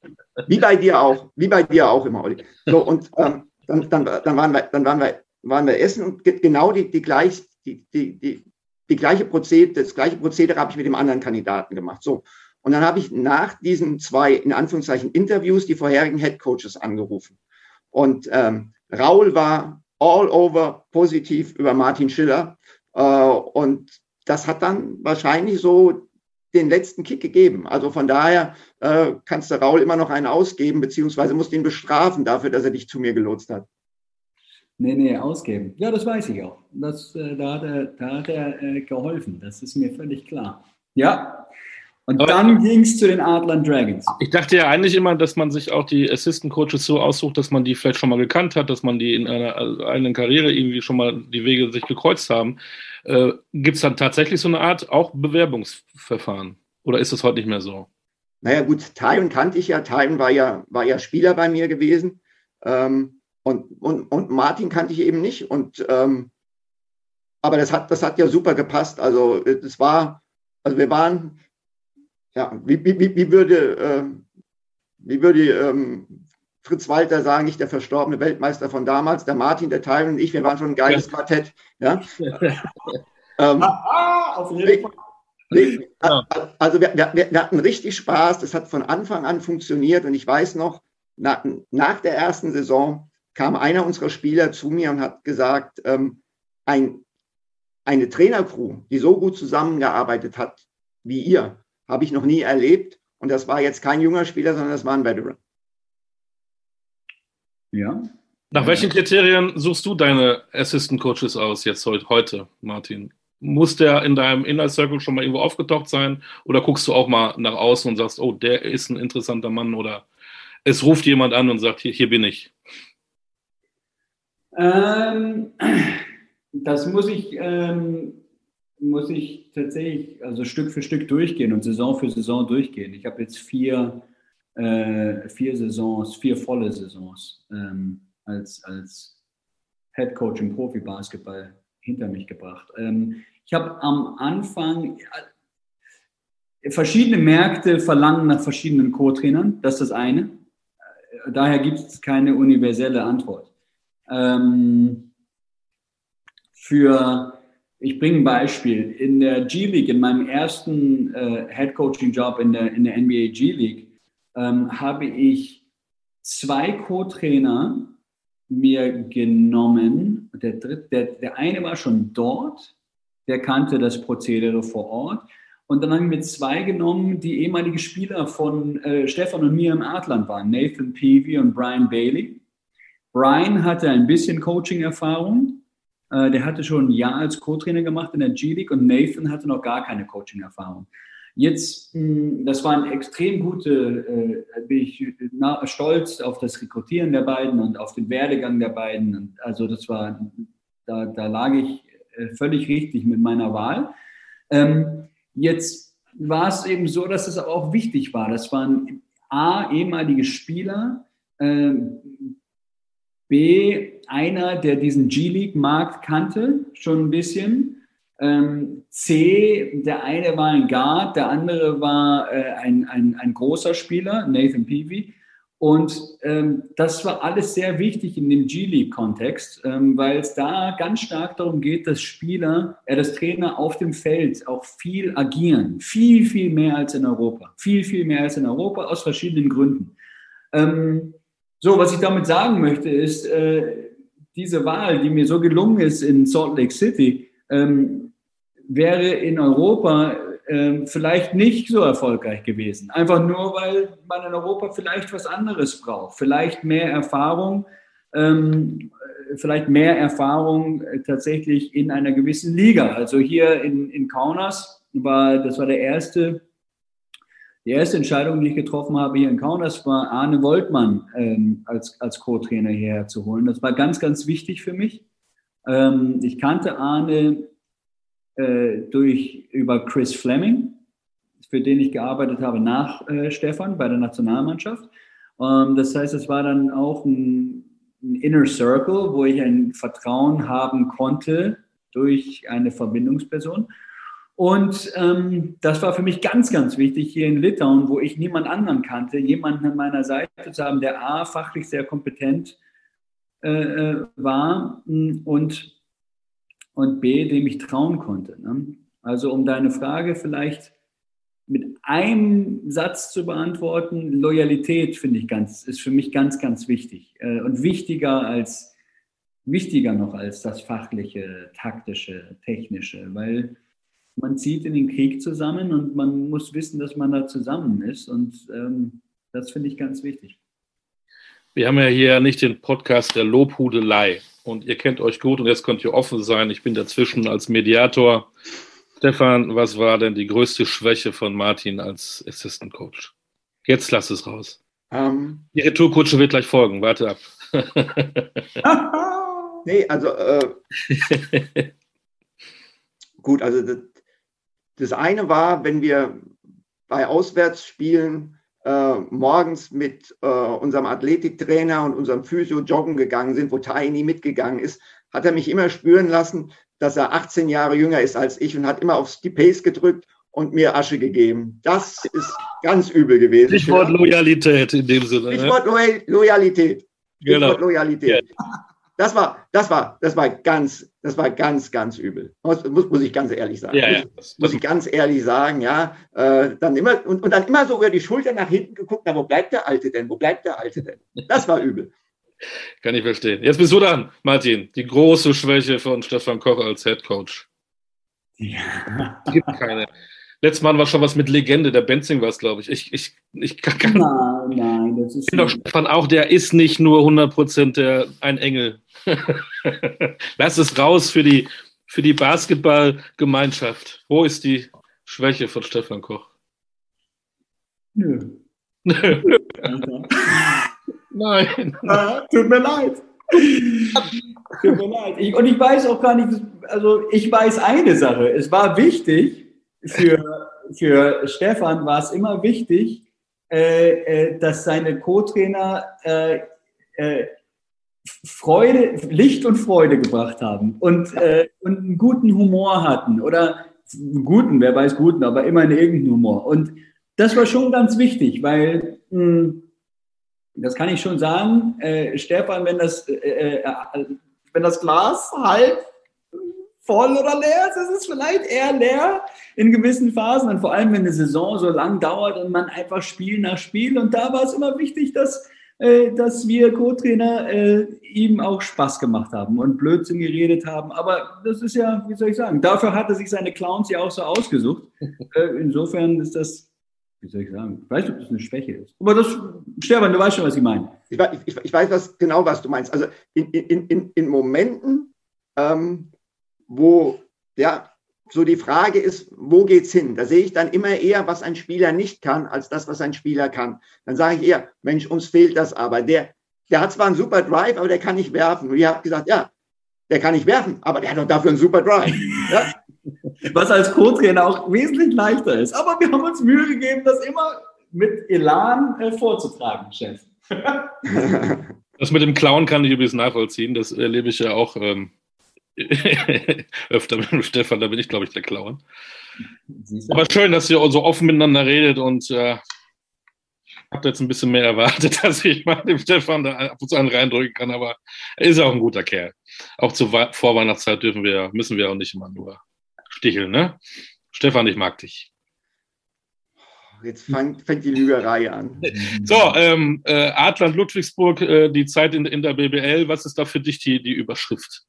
wie, bei dir auch, wie bei dir auch immer, Olli. So, und ähm, dann, dann, dann, waren wir, dann waren wir, waren wir essen und genau die, die, gleich, die, die, die, die gleiche Prozedere, das gleiche Prozedere habe ich mit dem anderen Kandidaten gemacht. So. Und dann habe ich nach diesen zwei, in Anführungszeichen, Interviews die vorherigen Head Coaches angerufen. Und ähm, Raul war all over positiv über Martin Schiller. Äh, und das hat dann wahrscheinlich so den letzten Kick gegeben. Also von daher äh, kannst du Raul immer noch einen ausgeben, beziehungsweise musst ihn bestrafen dafür, dass er dich zu mir gelotst hat. Nee, nee, ausgeben. Ja, das weiß ich auch. Das, äh, da hat er, da hat er äh, geholfen. Das ist mir völlig klar. Ja. Und Aber dann ging es zu den Adlern Dragons. Ich dachte ja eigentlich immer, dass man sich auch die Assistant Coaches so aussucht, dass man die vielleicht schon mal gekannt hat, dass man die in einer eigenen Karriere irgendwie schon mal die Wege sich gekreuzt haben. Äh, Gibt es dann tatsächlich so eine Art auch Bewerbungsverfahren? Oder ist das heute nicht mehr so? Naja, gut, Tywin kannte ich ja. Tywin war ja, war ja Spieler bei mir gewesen. Ähm, und, und, und Martin kannte ich eben nicht. Und, ähm, aber das hat, das hat ja super gepasst. Also, es war, also wir waren, ja, wie, wie, wie würde, äh, wie würde ähm, Fritz Walter sagen, nicht der verstorbene Weltmeister von damals, der Martin, der Tyron und ich, wir waren schon ein geiles Quartett. Ja? ähm, auf jeden Fall. Also wir, wir, wir, hatten richtig Spaß, das hat von Anfang an funktioniert und ich weiß noch, nach, nach der ersten Saison kam einer unserer Spieler zu mir und hat gesagt, ähm, ein, eine Trainercrew, die so gut zusammengearbeitet hat wie ihr, habe ich noch nie erlebt. Und das war jetzt kein junger Spieler, sondern das war ein Veteran. Ja. Nach welchen Kriterien suchst du deine Assistant Coaches aus jetzt heute, Martin? Muss der in deinem Inner Circle schon mal irgendwo aufgetaucht sein? Oder guckst du auch mal nach außen und sagst, oh, der ist ein interessanter Mann? Oder es ruft jemand an und sagt, hier, hier bin ich? Ähm, das muss ich, ähm, muss ich tatsächlich also Stück für Stück durchgehen und Saison für Saison durchgehen. Ich habe jetzt vier äh, vier Saisons, vier volle Saisons ähm, als, als Head Coach im Profi-Basketball hinter mich gebracht. Ähm, ich habe am Anfang äh, verschiedene Märkte verlangen nach verschiedenen Co-Trainern. Das ist das eine. Äh, daher gibt es keine universelle Antwort. Ähm, für, ich bringe ein Beispiel. In der G-League, in meinem ersten äh, Head Coaching Job in der, in der NBA G-League, ähm, habe ich zwei Co-Trainer mir genommen. Der, dritte, der, der eine war schon dort, der kannte das Prozedere vor Ort. Und dann haben wir zwei genommen, die ehemalige Spieler von äh, Stefan und mir im Adland waren, Nathan Peavy und Brian Bailey. Brian hatte ein bisschen Coaching-Erfahrung. Äh, der hatte schon ein Jahr als Co-Trainer gemacht in der G-League und Nathan hatte noch gar keine Coaching-Erfahrung. Jetzt, hm, das waren extrem gute, äh, bin ich stolz auf das Rekrutieren der beiden und auf den Werdegang der beiden. Also das war, da, da lag ich äh, völlig richtig mit meiner Wahl. Ähm, jetzt war es eben so, dass es auch wichtig war. Das waren A, ehemalige Spieler, Ähm, B, einer, der diesen G-League-Markt kannte, schon ein bisschen. Ähm, C, der eine war ein Guard, der andere war äh, ein, ein, ein großer Spieler, Nathan Peavy. Und ähm, das war alles sehr wichtig in dem G-League-Kontext, ähm, weil es da ganz stark darum geht, dass Spieler, äh, dass Trainer auf dem Feld auch viel agieren. Viel, viel mehr als in Europa. Viel, viel mehr als in Europa aus verschiedenen Gründen. Ähm, so, was ich damit sagen möchte, ist, äh, diese Wahl, die mir so gelungen ist in Salt Lake City, ähm, wäre in Europa äh, vielleicht nicht so erfolgreich gewesen. Einfach nur, weil man in Europa vielleicht was anderes braucht. Vielleicht mehr Erfahrung, ähm, vielleicht mehr Erfahrung tatsächlich in einer gewissen Liga. Also hier in, in Kaunas war, das war der erste, die erste Entscheidung, die ich getroffen habe hier in Kaunas, war Arne Woltmann ähm, als, als Co-Trainer hierher zu holen. Das war ganz, ganz wichtig für mich. Ähm, ich kannte Arne äh, durch, über Chris Fleming, für den ich gearbeitet habe nach äh, Stefan bei der Nationalmannschaft. Ähm, das heißt, es war dann auch ein, ein Inner Circle, wo ich ein Vertrauen haben konnte durch eine Verbindungsperson. Und ähm, das war für mich ganz, ganz wichtig hier in Litauen, wo ich niemand anderen kannte, jemanden an meiner Seite zu haben, der A, fachlich sehr kompetent äh, äh war und und B, dem ich trauen konnte. Ne? Also um deine Frage vielleicht mit einem Satz zu beantworten, Loyalität finde ich ganz, ist für mich ganz, ganz wichtig äh, und wichtiger als, wichtiger noch als das fachliche, taktische, technische, weil man zieht in den Krieg zusammen und man muss wissen, dass man da zusammen ist und ähm, das finde ich ganz wichtig. Wir haben ja hier nicht den Podcast der Lobhudelei und ihr kennt euch gut und jetzt könnt ihr offen sein. Ich bin dazwischen als Mediator. Stefan, was war denn die größte Schwäche von Martin als Assistant Coach? Jetzt lass es raus. Um, ähm. die Retourkutsche wird gleich folgen. Warte ab. nee, also äh, gut, also das, das eine war, wenn wir bei Auswärtsspielen äh, morgens mit äh, unserem Athletiktrainer und unserem Physio joggen gegangen sind, wo Tai nie mitgegangen ist, hat er mich immer spüren lassen, dass er 18 Jahre jünger ist als ich und hat immer aufs die Pace gedrückt und mir Asche gegeben. Das ist ganz übel gewesen. Stichwort Loyalität in dem Sinne. Ne? Stichwort ne? Loyalität. Stichwort genau. Loyalität. Ja. Das war, das war, das war ganz, das war ganz, ganz übel. Muss, muss ich ganz ehrlich sagen. Ja, ja. Muss, muss ich ganz ehrlich sagen, ja. Äh, dann immer, und, und dann immer so über die Schulter nach hinten geguckt, na, wo bleibt der Alte denn? Wo bleibt der Alte denn? Das war übel. Kann ich verstehen. Jetzt bist du dran, Martin. Die große Schwäche von Stefan Koch als Head Coach. Ja. Es gibt keine. Letztes Mal war schon was mit Legende, der Benzing war es, glaube ich. Ich, ich, ich kann, kann Nein, nein, das ist. Ich doch Stefan auch, der ist nicht nur 100% der, ein Engel. Lass es raus für die, für die Basketballgemeinschaft. Wo ist die Schwäche von Stefan Koch? Nö. Nö. Nein. Ah, tut mir leid. Tut mir leid. Ich, und ich weiß auch gar nicht, also ich weiß eine Sache. Es war wichtig, für, für Stefan war es immer wichtig, äh, äh, dass seine Co-Trainer äh, äh, Freude, Licht und Freude gebracht haben und, äh, und einen guten Humor hatten oder guten, wer weiß guten, aber immer einen irgendeinen Humor. Und das war schon ganz wichtig, weil mh, hm, das kann ich schon sagen, äh, Stefan, wenn das, äh, äh, wenn das Glas halb voll oder leer ist, ist es vielleicht eher leer in gewissen Phasen und vor allem, wenn eine Saison so lang dauert und man einfach Spiel nach Spiel und da war es immer wichtig, dass äh, dass wir Co-Trainer äh, ihm auch Spaß gemacht haben und Blödsinn geredet haben. Aber das ist ja, wie soll ich sagen, dafür hat er sich seine Clowns ja auch so ausgesucht. Äh, insofern ist das, wie soll ich sagen, ich weiß nicht, ob das eine Schwäche ist. Aber das, Stefan, du weißt schon, was ich meine. Ich, ich, ich weiß was, genau, was du meinst. Also in, in, in, in Momenten, ähm, wo ja, so die Frage ist, wo geht's hin? Da sehe ich dann immer eher, was ein Spieler nicht kann, als das, was ein Spieler kann. Dann sage ich eher, Mensch, uns fehlt das aber. Der, der hat zwar einen super Drive, aber der kann nicht werfen. Und ihr habt gesagt, ja, der kann nicht werfen, aber der hat doch dafür einen super Drive. Ja? Was als Co-Trainer auch wesentlich leichter ist. Aber wir haben uns Mühe gegeben, das immer mit Elan äh, vorzutragen, Chef. das mit dem Clown kann ich übrigens nachvollziehen. Das erlebe ich ja auch ähm, öfter mit dem Stefan. Da bin ich, glaube ich, der Clown. Aber schön, dass ihr so offen miteinander redet und äh, habe jetzt ein bisschen mehr erwartet, dass ich mal dem Stefan da ab und zu einen reindrücken kann, aber er ist auch ein guter Kerl. Auch zur Vorweihnachtszeit dürfen wir, müssen wir auch nicht immer nur sticheln, ne? Stefan, ich mag dich. Jetzt fängt, fängt die Lügerei an. So, ähm, äh, Adland Ludwigsburg, äh, die Zeit in, in der BBL, was ist da für dich die, die Überschrift?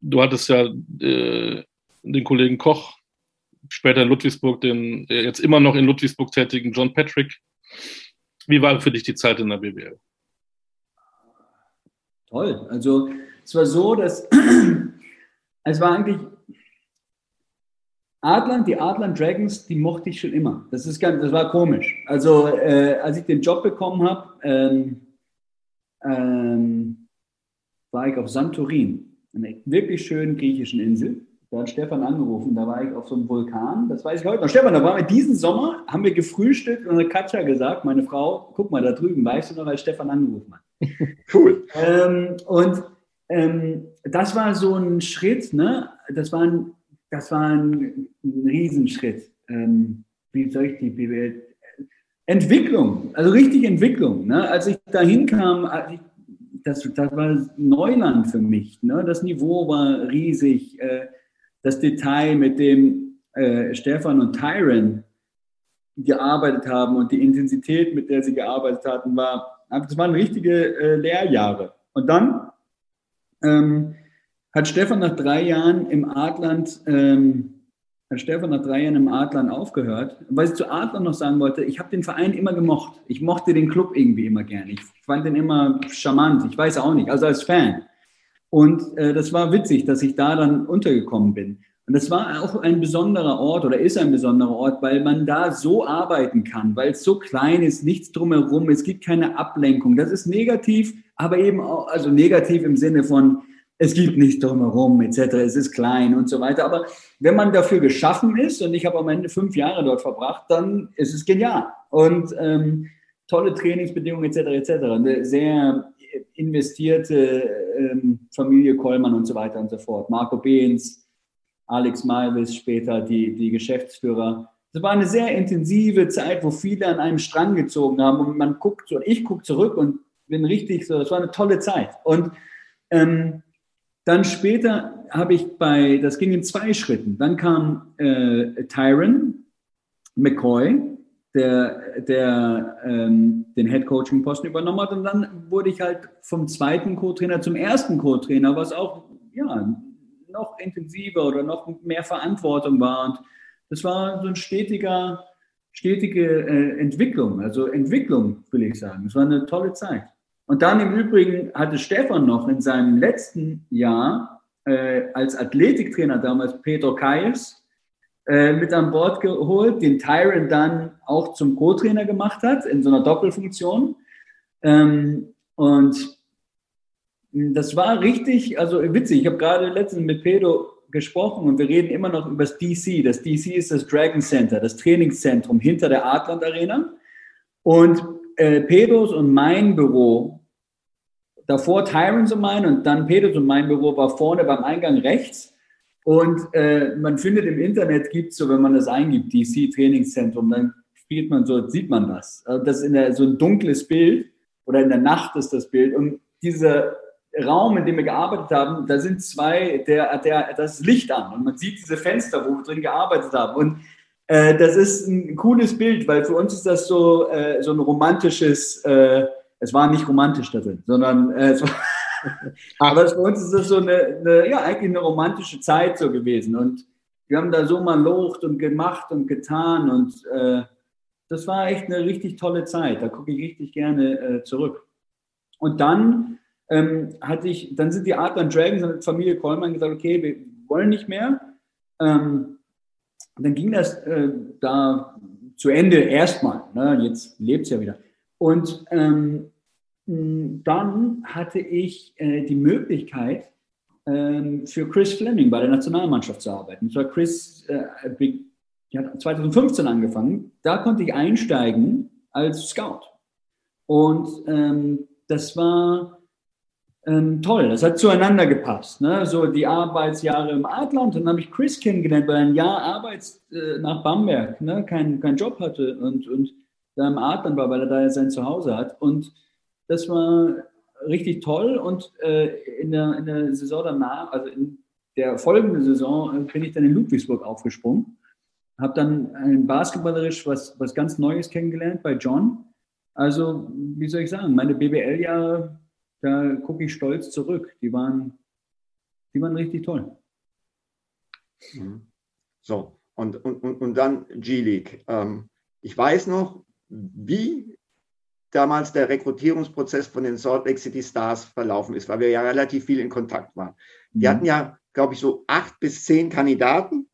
Du hattest ja äh, den Kollegen Koch, später in Ludwigsburg, den jetzt immer noch in Ludwigsburg tätigen John Patrick. Wie war für dich die Zeit in der BBL? Toll. Also es war so, dass es war eigentlich Adland, die Adland Dragons, die mochte ich schon immer. Das, ist ganz, das war komisch. Also, äh, als ich den Job bekommen habe, ähm, ähm, war ich auf Santorin, einer wirklich schönen griechischen Insel. Da hat Stefan angerufen, da war ich auf so einem Vulkan, das weiß ich heute noch. Stefan, da waren wir diesen Sommer, haben wir gefrühstückt und hat Katja gesagt, meine Frau, guck mal da drüben, weißt du noch, als Stefan angerufen hat. Cool. Ähm, und ähm, das war so ein Schritt, ne? das war ein das war ein, ein Riesenschritt. Ähm, wie soll ich die BWL? Entwicklung, also richtig Entwicklung. Ne? Als ich da hinkam, das, das war Neuland für mich. Ne? Das Niveau war riesig. Äh, das Detail, mit dem äh, Stefan und Tyron gearbeitet haben und die Intensität, mit der sie gearbeitet hatten, war, das waren richtige äh, Lehrjahre. Und dann ähm, hat Stefan nach drei Jahren im Adland, ähm, hat Stefan nach drei Jahren im Adland aufgehört. Was ich zu Adland noch sagen wollte, ich habe den Verein immer gemocht. Ich mochte den Club irgendwie immer gerne. Ich fand den immer charmant. Ich weiß auch nicht, also als Fan. Und äh, das war witzig, dass ich da dann untergekommen bin. Und das war auch ein besonderer Ort oder ist ein besonderer Ort, weil man da so arbeiten kann, weil es so klein ist, nichts drumherum, es gibt keine Ablenkung. Das ist negativ, aber eben auch, also negativ im Sinne von, es gibt nichts drumherum, etc., es ist klein und so weiter. Aber wenn man dafür geschaffen ist, und ich habe am Ende fünf Jahre dort verbracht, dann ist es genial. Und ähm, tolle Trainingsbedingungen, etc., etc. Eine sehr investierte ähm, Familie Kollmann und so weiter und so fort. Marco Behns, Alex Malvis, später die, die Geschäftsführer. Es war eine sehr intensive Zeit, wo viele an einem Strang gezogen haben und man guckt und ich gucke zurück und bin richtig so, das war eine tolle Zeit. Und ähm, dann später habe ich bei, das ging in zwei Schritten. Dann kam äh, Tyron McCoy, der, der ähm, den Head Coaching Posten übernommen hat. Und dann wurde ich halt vom zweiten Co-Trainer zum ersten Co-Trainer, was auch ja, noch intensiver oder noch mehr Verantwortung war. Und das war so ein stetiger, stetige äh, Entwicklung, also Entwicklung, will ich sagen. Es war eine tolle Zeit. Und dann im Übrigen hatte Stefan noch in seinem letzten Jahr äh, als Athletiktrainer damals Peter Kayes äh, mit an Bord geholt, den Tyron dann auch zum Co-Trainer gemacht hat, in so einer Doppelfunktion. Ähm, und das war richtig, also witzig. Ich habe gerade letztens mit Pedro gesprochen und wir reden immer noch über das DC. Das DC ist das Dragon Center, das Trainingszentrum hinter der Adland Arena. Und äh, Pedros und mein Büro davor Tyrants und mein und dann Peters mein Büro war vorne beim Eingang rechts. Und äh, man findet im Internet, gibt so, wenn man das eingibt, DC Trainingszentrum, dann spielt man so, sieht man das. Also das ist in der, so ein dunkles Bild oder in der Nacht ist das Bild. Und dieser Raum, in dem wir gearbeitet haben, da sind zwei, der, der, das Licht an und man sieht diese Fenster, wo wir drin gearbeitet haben. Und äh, das ist ein cooles Bild, weil für uns ist das so, äh, so ein romantisches äh, es war nicht romantisch da drin, sondern äh, es war aber für uns ist das so eine, eine, ja, eigentlich eine romantische Zeit so gewesen. Und wir haben da so mal locht und gemacht und getan und äh, das war echt eine richtig tolle Zeit. Da gucke ich richtig gerne äh, zurück. Und dann ähm, hatte ich, dann sind die Adler Dragons und Familie Kollmann gesagt, okay, wir wollen nicht mehr. Ähm, dann ging das äh, da zu Ende erstmal. Ne? Jetzt lebt es ja wieder. Und ähm, dann hatte ich äh, die Möglichkeit, ähm, für Chris Fleming bei der Nationalmannschaft zu arbeiten. Das war Chris, äh, hat 2015 angefangen. Da konnte ich einsteigen als Scout. Und ähm, das war ähm, toll. Das hat zueinander gepasst. Ne? So die Arbeitsjahre im Adland. Dann habe ich Chris kennengelernt, weil er ein Jahr Arbeits äh, nach Bamberg ne? keinen kein Job hatte und, und da im Adland war, weil er da ja sein Zuhause hat. Und das war richtig toll. Und äh, in, der, in der Saison danach, also in der folgenden Saison, äh, bin ich dann in Ludwigsburg aufgesprungen. Habe dann ein basketballerisch was, was ganz Neues kennengelernt bei John. Also, wie soll ich sagen, meine BBL-Jahre da gucke ich stolz zurück. Die waren, die waren richtig toll. Mhm. So, und, und, und dann G-League. Ähm, ich weiß noch, wie damals der Rekrutierungsprozess von den Salt Lake City Stars verlaufen ist, weil wir ja relativ viel in Kontakt waren. Die mhm. hatten ja, glaube ich, so acht bis zehn Kandidaten.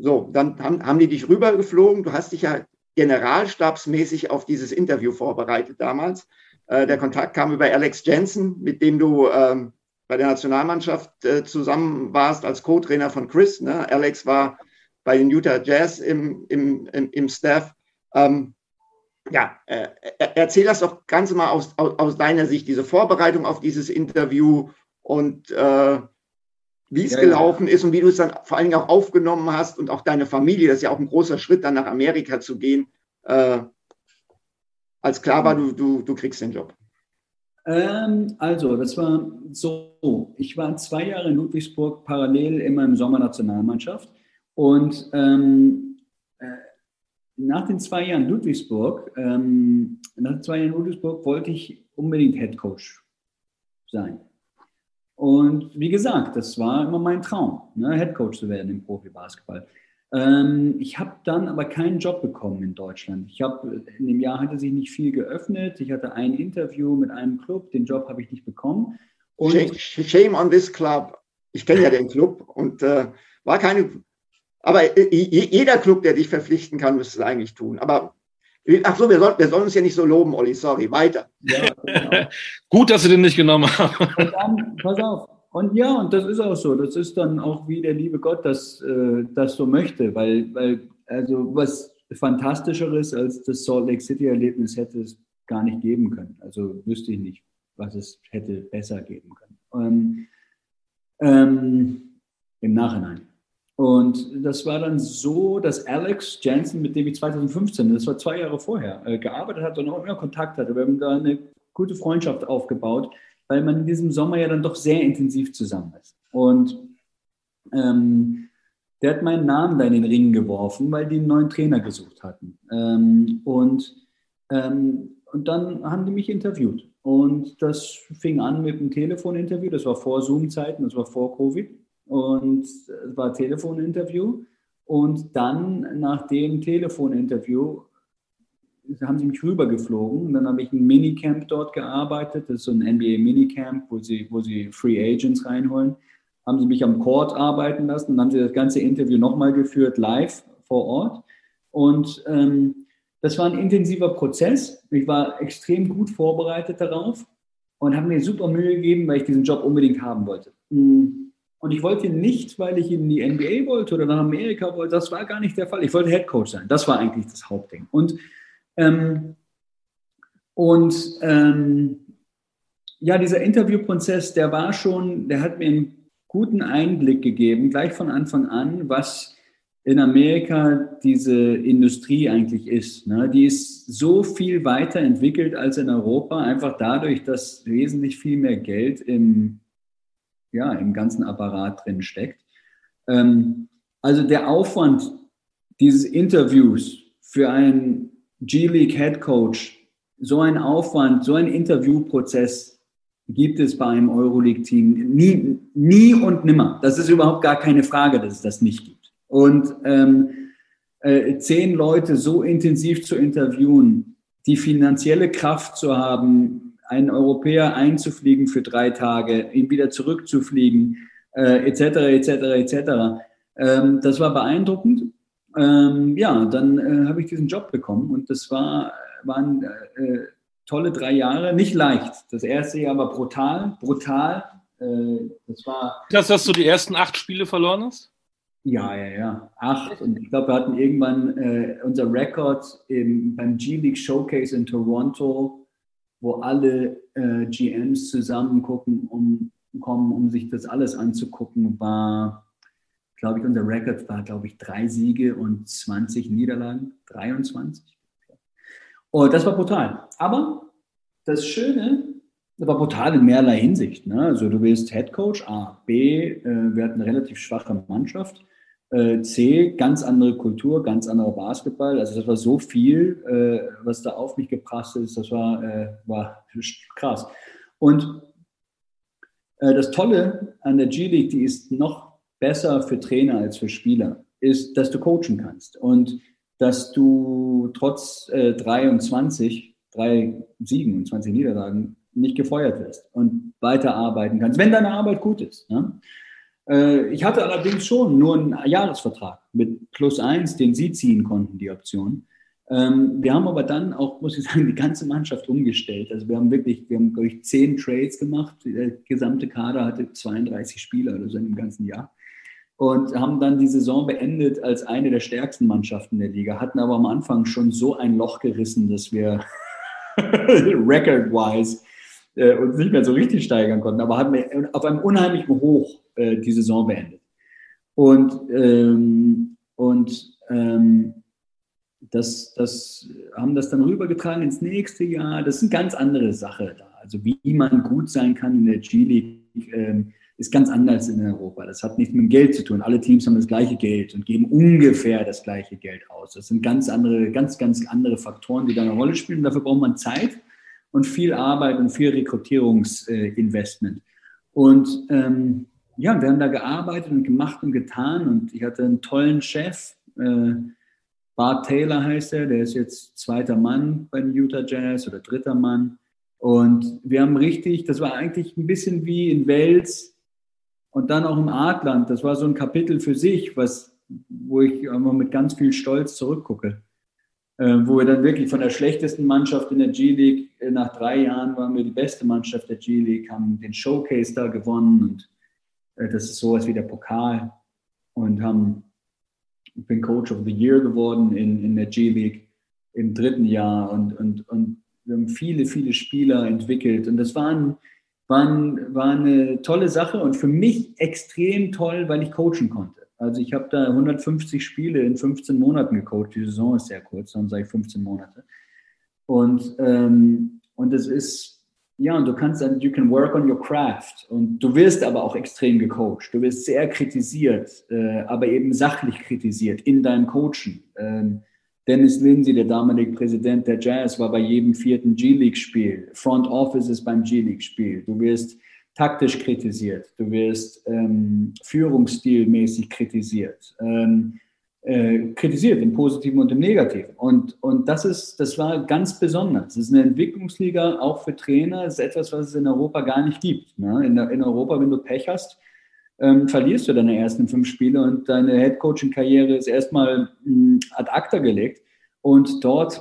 So, dann haben, haben die dich rübergeflogen. Du hast dich ja generalstabsmäßig auf dieses Interview vorbereitet damals. Äh, der Kontakt kam über Alex Jensen, mit dem du ähm, bei der Nationalmannschaft äh, zusammen warst als Co-Trainer von Chris. Ne? Alex war bei den Utah Jazz im, im, im, im Staff. Ähm, ja, äh, erzähl das doch ganz mal aus, aus, aus, deiner Sicht, diese Vorbereitung auf dieses Interview und äh, wie es ja, gelaufen ja. ist und wie du es dann vor allen Dingen auch aufgenommen hast und auch deine Familie. Das ist ja auch ein großer Schritt, dann nach Amerika zu gehen. Äh, als klar war, du, du, du kriegst den Job? Ähm, also, das war so. Ich war zwei Jahre in Ludwigsburg parallel immer im Sommernationalmannschaft. Und ähm, äh, nach den zwei Jahren Ludwigsburg, ähm, nach zwei Jahren Ludwigsburg wollte ich unbedingt Head Coach sein. Und wie gesagt, das war immer mein Traum, ne, Head Coach zu werden im Profibasketball. Ähm, ich habe dann aber keinen Job bekommen in Deutschland. Ich habe in dem Jahr hatte sich nicht viel geöffnet. Ich hatte ein Interview mit einem Club, den Job habe ich nicht bekommen. Und Shame on this club. Ich kenne ja den Club und äh, war keine. Aber jeder Club, der dich verpflichten kann, müsste es eigentlich tun. Aber ach so, wir, soll, wir sollen uns ja nicht so loben, Olli. Sorry, weiter. Ja, genau. Gut, dass Sie den nicht genommen haben. Und dann, pass auf, und ja, und das ist auch so. Das ist dann auch wie der liebe Gott das, äh, das so möchte, weil, weil also was Fantastischeres als das Salt Lake City-Erlebnis hätte es gar nicht geben können. Also wüsste ich nicht, was es hätte besser geben können. Ähm, ähm, Im Nachhinein. Und das war dann so, dass Alex Jensen, mit dem ich 2015, das war zwei Jahre vorher, äh, gearbeitet hat und auch immer Kontakt hatte. Wir haben da eine gute Freundschaft aufgebaut weil man in diesem Sommer ja dann doch sehr intensiv zusammen ist. Und ähm, der hat meinen Namen da in den Ring geworfen, weil die einen neuen Trainer gesucht hatten. Ähm, und, ähm, und dann haben die mich interviewt. Und das fing an mit einem Telefoninterview. Das war vor Zoom-Zeiten, das war vor Covid. Und es war ein Telefoninterview. Und dann nach dem Telefoninterview haben sie mich rübergeflogen. Dann habe ich ein Minicamp dort gearbeitet. Das ist so ein NBA-Minicamp, wo sie, wo sie Free Agents reinholen. Haben sie mich am Court arbeiten lassen. Dann haben sie das ganze Interview nochmal geführt, live vor Ort. Und ähm, das war ein intensiver Prozess. Ich war extrem gut vorbereitet darauf und habe mir super Mühe gegeben, weil ich diesen Job unbedingt haben wollte. Mm. Und ich wollte nicht, weil ich in die NBA wollte oder nach Amerika wollte. Das war gar nicht der Fall. Ich wollte Head Coach sein. Das war eigentlich das Hauptding. Und ähm, und ähm, ja, dieser Interviewprozess, der war schon, der hat mir einen guten Einblick gegeben, gleich von Anfang an, was in Amerika diese Industrie eigentlich ist. Ne? Die ist so viel weiterentwickelt als in Europa, einfach dadurch, dass wesentlich viel mehr Geld im, ja, im ganzen Apparat drin steckt. Ähm, also der Aufwand dieses Interviews für ein G-League Head Coach, so ein Aufwand, so ein Interviewprozess gibt es bei einem Euroleague-Team nie, nie und nimmer. Das ist überhaupt gar keine Frage, dass es das nicht gibt. Und ähm, äh, zehn Leute so intensiv zu interviewen, die finanzielle Kraft zu haben, einen Europäer einzufliegen für drei Tage, ihn wieder zurückzufliegen, äh, etc., etc., etc. Ähm, das war beeindruckend ähm, ja, dann äh, habe ich diesen Job bekommen und das war, waren äh, tolle drei Jahre, nicht leicht. Das erste Jahr war brutal, brutal. Äh, das war. Das, dass du die ersten acht Spiele verloren hast? Ja, ja, ja. Acht. Und ich glaube, wir hatten irgendwann äh, unser Rekord im, beim G-League Showcase in Toronto wo alle äh, GMs zusammen gucken, um, kommen, um sich das alles anzugucken, war, glaube ich, unser Record war, glaube ich, drei Siege und 20 Niederlagen, 23. Und das war brutal. Aber das Schöne, das war brutal in mehrerlei Hinsicht. Ne? Also du bist Head Coach, A, B, äh, wir hatten eine relativ schwache Mannschaft. Äh, C, ganz andere Kultur, ganz anderer Basketball. Also das war so viel, äh, was da auf mich geprasselt ist. Das war, äh, war krass. Und äh, das Tolle an der G-League, die ist noch besser für Trainer als für Spieler, ist, dass du coachen kannst und dass du trotz äh, 23, drei Siegen und 20 Niederlagen nicht gefeuert wirst und weiterarbeiten kannst, wenn deine Arbeit gut ist. Ne? Äh, ich hatte allerdings schon nur einen Jahresvertrag mit plus eins, den Sie ziehen konnten, die Option. Ähm, wir haben aber dann auch, muss ich sagen, die ganze Mannschaft umgestellt. Also wir haben wirklich, wir haben, glaube ich, zehn Trades gemacht. Der gesamte Kader hatte 32 Spieler oder so im ganzen Jahr. Und haben dann die Saison beendet als eine der stärksten Mannschaften der Liga, hatten aber am Anfang schon so ein Loch gerissen, dass wir record-wise äh, uns nicht mehr so richtig steigern konnten, aber haben auf einem unheimlichen Hoch äh, die Saison beendet. Und, ähm, und ähm, das, das haben das dann rübergetragen ins nächste Jahr. Das ist eine ganz andere Sache da. Also wie man gut sein kann in der G-League ähm, ist ganz anders in Europa. Das hat nichts mit dem Geld zu tun. Alle Teams haben das gleiche Geld und geben ungefähr das gleiche Geld aus. Das sind ganz andere, ganz, ganz andere Faktoren, die da eine Rolle spielen. Dafür braucht man Zeit und viel Arbeit und viel Rekrutierungsinvestment. Und ähm, ja, wir haben da gearbeitet und gemacht und getan und ich hatte einen tollen Chef, äh, Bart Taylor heißt er, der ist jetzt zweiter Mann bei den Utah Jazz oder dritter Mann. Und wir haben richtig, das war eigentlich ein bisschen wie in Wels und dann auch im Artland. Das war so ein Kapitel für sich, was, wo ich immer mit ganz viel Stolz zurückgucke. Äh, wo wir dann wirklich von der schlechtesten Mannschaft in der G-League, äh, nach drei Jahren waren wir die beste Mannschaft der G-League, haben den Showcase da gewonnen und das ist sowas wie der Pokal und haben, bin Coach of the Year geworden in, in der G-League im dritten Jahr und, und, und wir haben viele, viele Spieler entwickelt und das waren, waren, war eine tolle Sache und für mich extrem toll, weil ich coachen konnte. Also ich habe da 150 Spiele in 15 Monaten gecoacht. Die Saison ist sehr kurz, dann sage ich 15 Monate. Und, ähm, und es ist, ja, und du kannst dann, you can work on your craft. Und du wirst aber auch extrem gecoacht. Du wirst sehr kritisiert, äh, aber eben sachlich kritisiert in deinem Coachen. Ähm, Dennis Lindsay, der damalige Präsident der Jazz, war bei jedem vierten G-League-Spiel. Front Office ist beim G-League-Spiel. Du wirst taktisch kritisiert, du wirst ähm, führungsstilmäßig kritisiert, ähm, äh, kritisiert im Positiven und im Negativen. Und, und das, ist, das war ganz besonders. Das ist eine Entwicklungsliga auch für Trainer, das ist etwas, was es in Europa gar nicht gibt. Ne? In, in Europa, wenn du Pech hast, ähm, verlierst du deine ersten fünf Spiele und deine Headcoaching-Karriere ist erstmal mh, ad acta gelegt. Und dort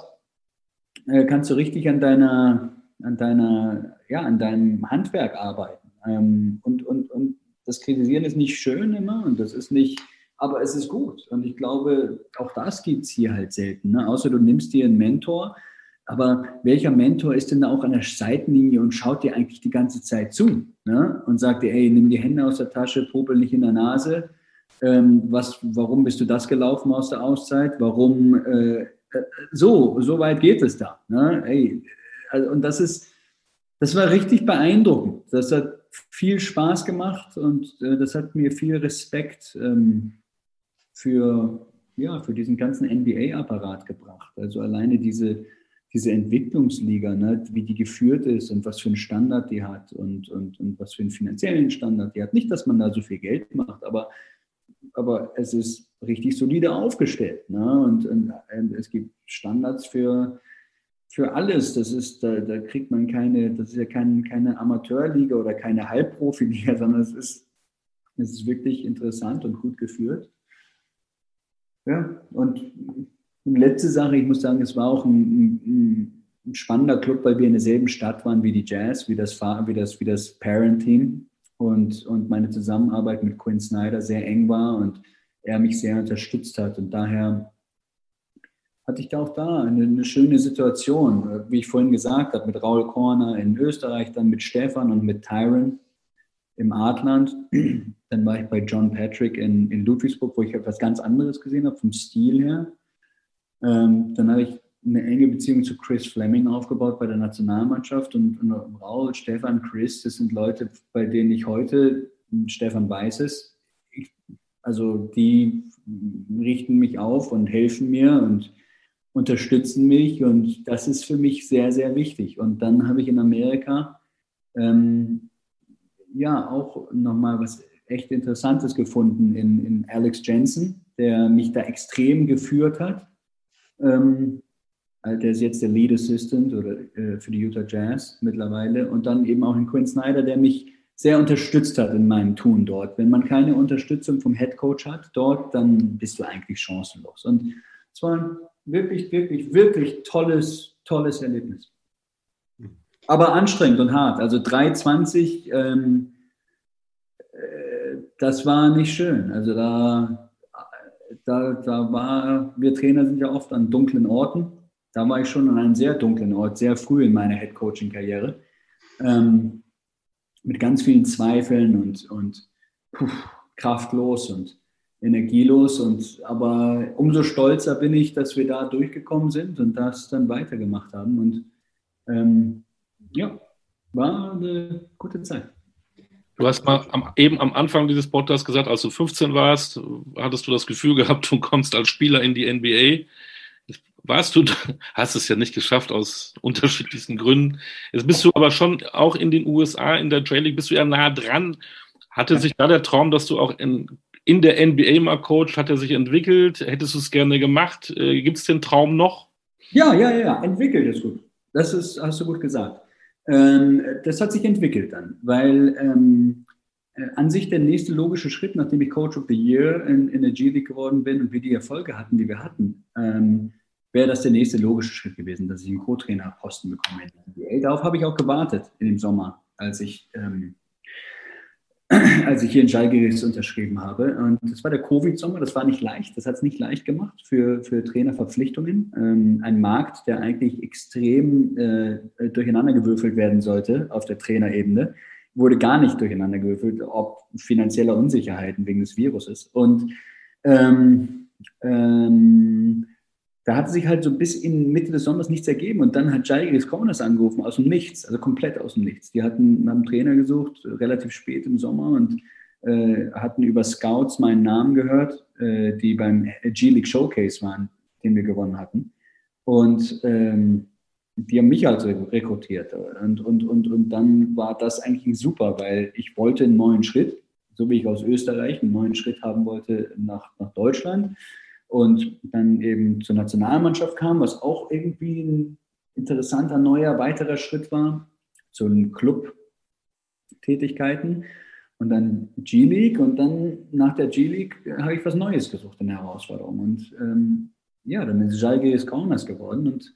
äh, kannst du richtig an deiner, an deiner, ja, an deinem Handwerk arbeiten. Ähm, und, und, und das Kritisieren ist nicht schön immer und das ist nicht, aber es ist gut. Und ich glaube, auch das gibt es hier halt selten. Ne? Außer du nimmst dir einen Mentor. Aber welcher Mentor ist denn da auch an der Seitenlinie und schaut dir eigentlich die ganze Zeit zu ne? und sagt dir, ey, nimm die Hände aus der Tasche, popel nicht in der Nase. Ähm, was, warum bist du das gelaufen aus der Auszeit? Warum? Äh, äh so, so weit geht es da. Ne? Ey, also, und das ist, das war richtig beeindruckend. Das hat viel Spaß gemacht und äh, das hat mir viel Respekt ähm, für, ja, für diesen ganzen NBA-Apparat gebracht. Also alleine diese, diese Entwicklungsliga, ne, wie die geführt ist und was für einen Standard die hat und, und, und was für einen finanziellen Standard die hat. Nicht, dass man da so viel Geld macht, aber, aber es ist richtig solide aufgestellt. Ne? Und, und, und es gibt Standards für für alles. Das ist, da, da kriegt man keine, das ist ja kein, keine Amateurliga oder keine Halbprofiliga, sondern es ist, es ist wirklich interessant und gut geführt. Ja, und letzte Sache, ich muss sagen, es war auch ein, ein, ein spannender Club, weil wir in derselben Stadt waren wie die Jazz, wie das, wie das, wie das Parent-Team und, und meine Zusammenarbeit mit Quinn Snyder sehr eng war und er mich sehr unterstützt hat. Und daher hatte ich da auch da eine, eine, schöne Situation, wie ich vorhin gesagt habe, mit Raul Korner in Österreich, dann mit Stefan und mit Tyron im Artland. Dann war ich bei John Patrick in, in Ludwigsburg, wo ich etwas ganz anderes gesehen habe, vom Stil her. Ähm, dann habe ich eine enge Beziehung zu Chris Fleming aufgebaut bei der Nationalmannschaft und, und Raul, Stefan, Chris, das sind Leute, bei denen ich heute, Stefan weiß es, ich, also die richten mich auf und helfen mir und unterstützen mich und das ist für mich sehr, sehr wichtig. Und dann habe ich in Amerika ähm, ja auch nochmal was echt Interessantes gefunden in, in Alex Jensen, der mich da extrem geführt hat. Ähm, der ist jetzt der Lead Assistant oder, äh, für die Utah Jazz mittlerweile. Und dann eben auch in Quinn Snyder, der mich sehr unterstützt hat in meinem Tun dort. Wenn man keine Unterstützung vom Head Coach hat dort, dann bist du eigentlich chancenlos. Und es war ein wirklich, wirklich, wirklich tolles, tolles Erlebnis. Aber anstrengend und hart. Also 3,20, ähm, äh, das war nicht schön. Also da, da, da war, wir Trainer sind ja oft an dunklen Orten. Da war ich schon an einem sehr dunklen Ort, sehr früh in meiner Head-Coaching-Karriere. Ähm, mit ganz vielen Zweifeln und, und puh, kraftlos und energielos. Und, aber umso stolzer bin ich, dass wir da durchgekommen sind und das dann weitergemacht haben. Und ähm, ja, war eine gute Zeit. Du hast mal am, eben am Anfang dieses Podcasts gesagt, als du 15 warst, hattest du das Gefühl gehabt, du kommst als Spieler in die NBA. Warst du, hast es ja nicht geschafft aus unterschiedlichsten Gründen. Jetzt bist du aber schon auch in den USA, in der J-League, bist du ja nah dran. Hatte sich da der Traum, dass du auch in, in der NBA mal coach, hat er sich entwickelt? Hättest du es gerne gemacht? Äh, Gibt es den Traum noch? Ja, ja, ja, entwickelt ist gut. Das ist, hast du gut gesagt. Ähm, das hat sich entwickelt dann, weil ähm, äh, an sich der nächste logische Schritt, nachdem ich Coach of the Year in, in der G-League geworden bin und wir die Erfolge hatten, die wir hatten, ähm, wäre das der nächste logische Schritt gewesen, dass ich einen Co-Trainer-Posten bekomme in. Darauf habe ich auch gewartet in dem Sommer, als ich ähm, als ich hier in Schalgiris unterschrieben habe. Und das war der Covid-Sommer, das war nicht leicht, das hat es nicht leicht gemacht für, für Trainerverpflichtungen. Ähm, ein Markt, der eigentlich extrem äh, durcheinandergewürfelt werden sollte auf der Trainerebene, wurde gar nicht durcheinandergewürfelt, ob finanzieller Unsicherheiten wegen des Viruses. Und ähm, ähm, da hat sich halt so bis in Mitte des Sommers nichts ergeben und dann hat Jalgiris Corners angerufen aus dem Nichts, also komplett aus dem Nichts. Die hatten einen Trainer gesucht, relativ spät im Sommer und äh, hatten über Scouts meinen Namen gehört, äh, die beim G-League Showcase waren, den wir gewonnen hatten. Und ähm, die haben mich also rekrutiert. Und, und, und, und dann war das eigentlich super, weil ich wollte einen neuen Schritt, so wie ich aus Österreich einen neuen Schritt haben wollte nach, nach Deutschland und dann eben zur Nationalmannschaft kam, was auch irgendwie ein interessanter, neuer, weiterer Schritt war, zu den Club-Tätigkeiten und dann G-League und dann nach der G-League habe ich was Neues gesucht, eine Herausforderung. Und ähm, ja, dann ist Jalgiris Kaunas geworden und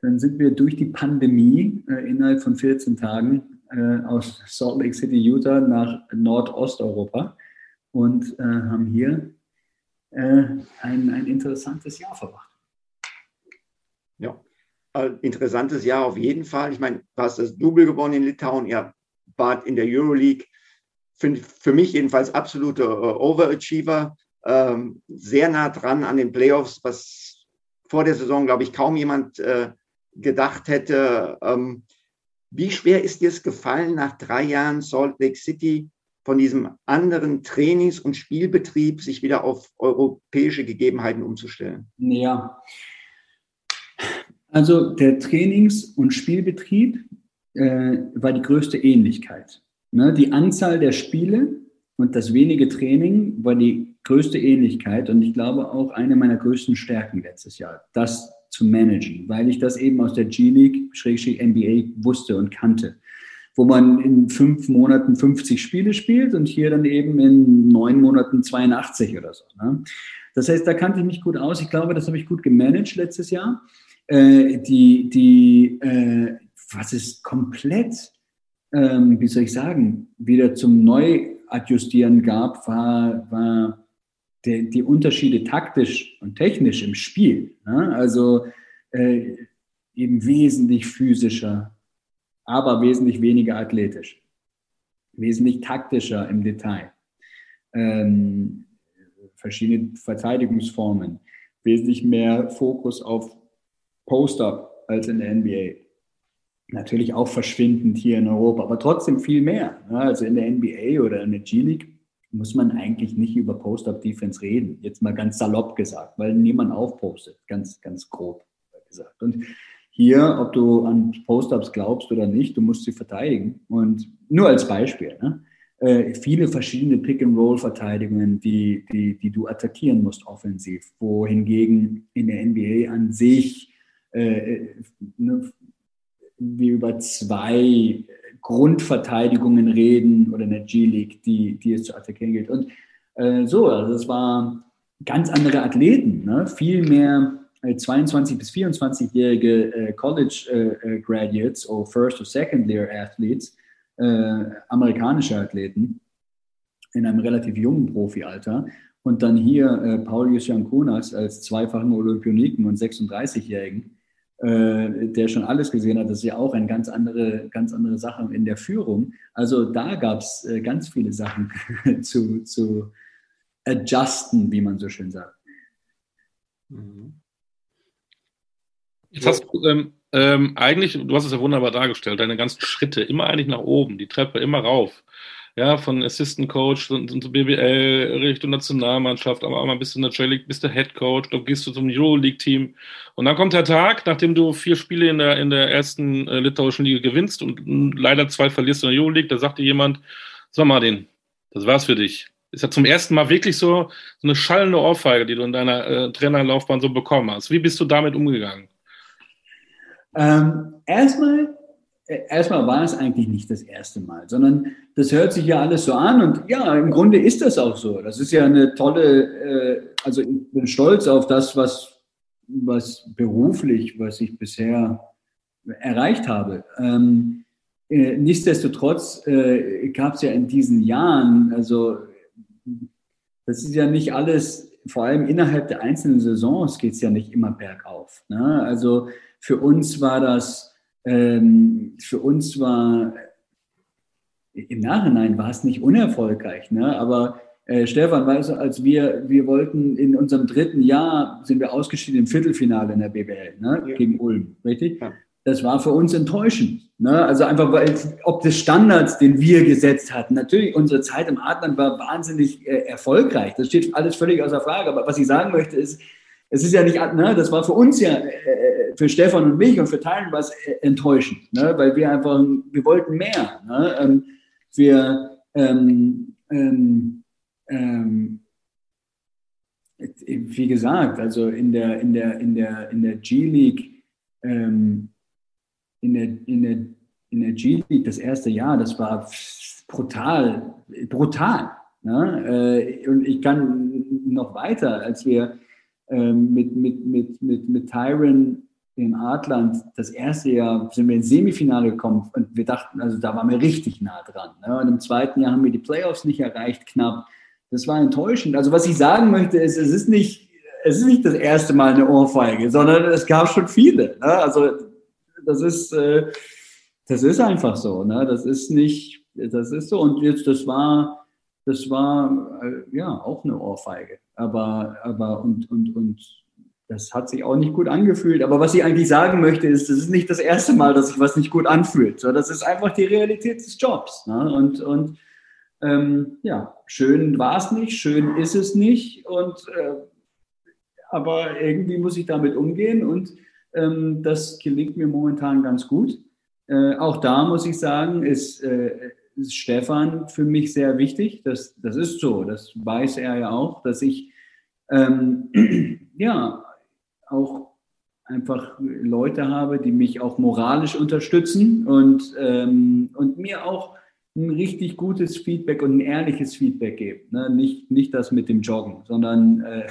dann sind wir durch die Pandemie äh, innerhalb von 14 Tagen äh, aus Salt Lake City, Utah nach Nordosteuropa und äh, haben hier ein, ein interessantes Jahr verbracht. Ja, äh, interessantes Jahr auf jeden Fall. Ich meine, du hast das Double gewonnen in Litauen, ihr wart in der Euroleague. Für, für mich jedenfalls absolute uh, Overachiever. Ähm, sehr nah dran an den Playoffs, was vor der Saison, glaube ich, kaum jemand äh, gedacht hätte. Ähm, wie schwer ist dir es gefallen, nach drei Jahren Salt Lake City von diesem anderen Trainings- und Spielbetrieb sich wieder auf europäische Gegebenheiten umzustellen? Ja. Also der Trainings- und Spielbetrieb äh, war die größte Ähnlichkeit. Ne? Die Anzahl der Spiele und das wenige Training war die größte Ähnlichkeit und ich glaube auch eine meiner größten Stärken letztes Jahr, das zu managen, weil ich das eben aus der G-League, NBA wusste und kannte wo man in fünf Monaten 50 Spiele spielt und hier dann eben in neun Monaten 82 oder so. Ne? Das heißt, da kannte ich mich gut aus. Ich glaube, das habe ich gut gemanagt letztes Jahr. Äh, die, die, äh, was ist komplett, ähm, wie soll ich sagen, wieder zum Neuadjustieren gab, war, war die, die Unterschiede taktisch und technisch im Spiel. Ne? Also äh, eben wesentlich physischer, aber wesentlich weniger athletisch, wesentlich taktischer im Detail. Ähm, verschiedene Verteidigungsformen, wesentlich mehr Fokus auf Post-up als in der NBA. Natürlich auch verschwindend hier in Europa, aber trotzdem viel mehr. Also in der NBA oder in der G-League muss man eigentlich nicht über Post-up-Defense reden. Jetzt mal ganz salopp gesagt, weil niemand aufpostet, ganz, ganz grob gesagt. Und hier, ob du an Post-ups glaubst oder nicht, du musst sie verteidigen. Und nur als Beispiel, ne? äh, viele verschiedene Pick-and-Roll-Verteidigungen, die, die, die du attackieren musst offensiv, wohingegen in der NBA an sich äh, ne, wir über zwei Grundverteidigungen reden oder in der G-League, die, die es zu attackieren gilt. Und äh, so, also es waren ganz andere Athleten, ne? viel mehr 22 äh, bis 24-jährige äh, College äh, Graduates oder First- oder Second-Year-Athletes, amerikanische Athleten in einem relativ jungen Profialter. Und dann hier Paulius Jankunas als zweifachen Olympioniken und 36-Jährigen, äh, der schon alles gesehen hat. Das ist ja auch eine ganz andere, ganz andere Sache in der Führung. Also da gab es ganz viele Sachen zu, zu adjusten, wie man so schön sagt. Mhm. Jetzt hast du ähm, ähm, eigentlich, du hast es ja wunderbar dargestellt, deine ganzen Schritte immer eigentlich nach oben, die Treppe immer rauf. Ja, von Assistant Coach zu, BBL, Richtung Nationalmannschaft, aber auch mal bist du in der J-League, bist du Head Coach, dann gehst du zum Euroleague-Team. Und dann kommt der Tag, nachdem du vier Spiele in der, in der ersten äh, litauischen Liga gewinnst und leider zwei verlierst in der Euroleague, da sagt dir jemand, so Martin, das war's für dich. Ist ja zum ersten Mal wirklich so, so eine schallende Ohrfeige, die du in deiner äh, Trainerlaufbahn so bekommen hast. Wie bist du damit umgegangen? Ähm, erstmal, äh, erstmal war es eigentlich nicht das erste Mal, sondern das hört sich ja alles so an und ja, im Grunde ist das auch so. Das ist ja eine tolle, äh, also ich bin stolz auf das, was, was beruflich, was ich bisher erreicht habe. Ähm, äh, nichtsdestotrotz äh, gab es ja in diesen Jahren, also das ist ja nicht alles, vor allem innerhalb der einzelnen Saisons geht es ja nicht immer bergauf. Ne? Also für uns war das, ähm, für uns war, im Nachhinein war es nicht unerfolgreich, ne? aber äh, Stefan, weißt du, als wir, wir wollten in unserem dritten Jahr, sind wir ausgeschieden im Viertelfinale in der BBL, ne? Ja. gegen Ulm, richtig? Ja. Das war für uns enttäuschend. Ne? Also einfach, weil ob des Standards, den wir gesetzt hatten. Natürlich, unsere Zeit im Adland war wahnsinnig äh, erfolgreich. Das steht alles völlig außer Frage. Aber was ich sagen möchte, ist, es ist ja nicht, ne, das war für uns ja äh, für Stefan und mich und für Teilen war es enttäuschend, ne? weil wir einfach, wir wollten mehr. Ne? Ähm, wir, ähm, ähm, ähm, wie gesagt, also in der, in der, in der, in der G-League, ähm, in der, in der, in der G-League das erste Jahr, das war brutal, brutal. Ne? Äh, und ich kann noch weiter, als wir ähm, mit, mit, mit, mit, mit Tyron in Adland, das erste Jahr sind wir ins Semifinale gekommen und wir dachten, also da waren wir richtig nah dran. Ne? Und im zweiten Jahr haben wir die Playoffs nicht erreicht, knapp. Das war enttäuschend. Also was ich sagen möchte, ist, es ist nicht, es ist nicht das erste Mal eine Ohrfeige, sondern es gab schon viele. Ne? Also das ist, äh, das ist einfach so. Ne? Das ist nicht, das ist so. Und jetzt, das war, das war äh, ja auch eine Ohrfeige. Aber, aber und, und, und das hat sich auch nicht gut angefühlt. Aber was ich eigentlich sagen möchte, ist, das ist nicht das erste Mal, dass sich was nicht gut anfühlt. So, das ist einfach die Realität des Jobs. Ne? Und, und ähm, ja, schön war es nicht, schön ist es nicht. Und, äh, aber irgendwie muss ich damit umgehen und ähm, das gelingt mir momentan ganz gut. Äh, auch da muss ich sagen, ist, äh, ist Stefan für mich sehr wichtig. Das, das ist so, das weiß er ja auch, dass ich ähm, ja, auch einfach Leute habe, die mich auch moralisch unterstützen und, ähm, und mir auch ein richtig gutes Feedback und ein ehrliches Feedback geben. Ne? Nicht, nicht das mit dem Joggen, sondern äh,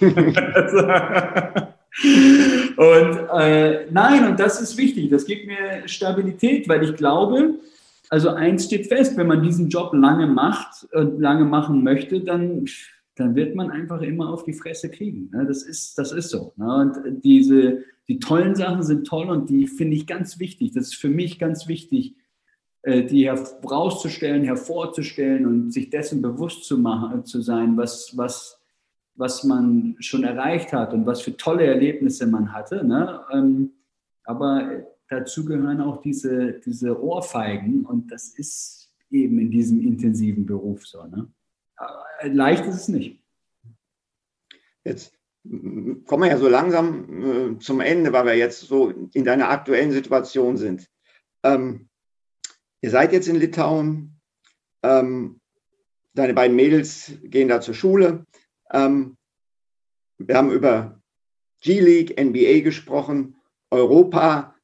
und äh, nein, und das ist wichtig. Das gibt mir Stabilität, weil ich glaube, also eins steht fest, wenn man diesen Job lange macht und lange machen möchte, dann dann wird man einfach immer auf die Fresse kriegen. Ne? Das, ist, das ist so. Ne? Und diese, die tollen Sachen sind toll und die finde ich ganz wichtig. Das ist für mich ganz wichtig, äh, die herauszustellen, hervorzustellen und sich dessen bewusst zu, machen, zu sein, was, was, was man schon erreicht hat und was für tolle Erlebnisse man hatte. Ne? Ähm, aber dazu gehören auch diese, diese Ohrfeigen und das ist eben in diesem intensiven Beruf so. Ne? leicht ist es nicht. Jetzt kommen wir ja so langsam äh, zum Ende, weil wir jetzt so in deiner aktuellen Situation sind. Ähm, ihr seid jetzt in Litauen, ähm, deine beiden Mädels gehen da zur Schule. Ähm, wir haben über G-League, NBA gesprochen, Europa.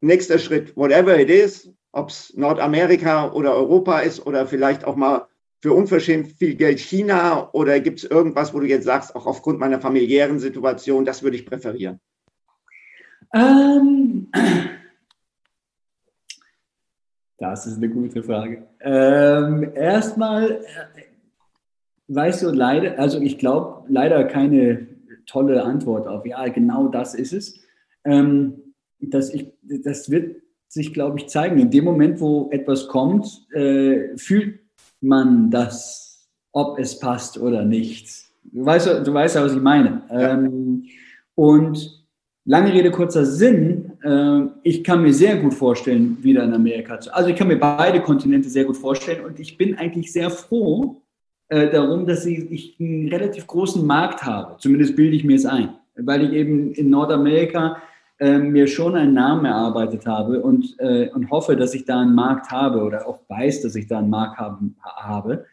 Nächster Schritt, whatever it is, ob es Nordamerika oder Europa ist oder vielleicht auch mal für unverschämt viel Geld China oder gibt es irgendwas, wo du jetzt sagst, auch aufgrund meiner familiären Situation, das würde ich präferieren? Ähm, das ist eine gute Frage. Ähm, erstmal, äh, weißt du, leider, also ich glaube, leider keine tolle Antwort auf, ja, genau das ist es. Ähm, das, ich, das wird sich, glaube ich, zeigen. In dem Moment, wo etwas kommt, äh, fühlt man das, ob es passt oder nicht. Du weißt, du weißt ja, was ich meine. Ja. Ähm, und lange Rede, kurzer Sinn, äh, ich kann mir sehr gut vorstellen, wieder in Amerika zu. Also ich kann mir beide Kontinente sehr gut vorstellen und ich bin eigentlich sehr froh äh, darum, dass ich, ich einen relativ großen Markt habe. Zumindest bilde ich mir es ein, weil ich eben in Nordamerika äh, mir schon einen Namen erarbeitet habe und, äh, und hoffe, dass ich da einen Markt habe oder auch weiß, dass ich da einen Markt haben, habe.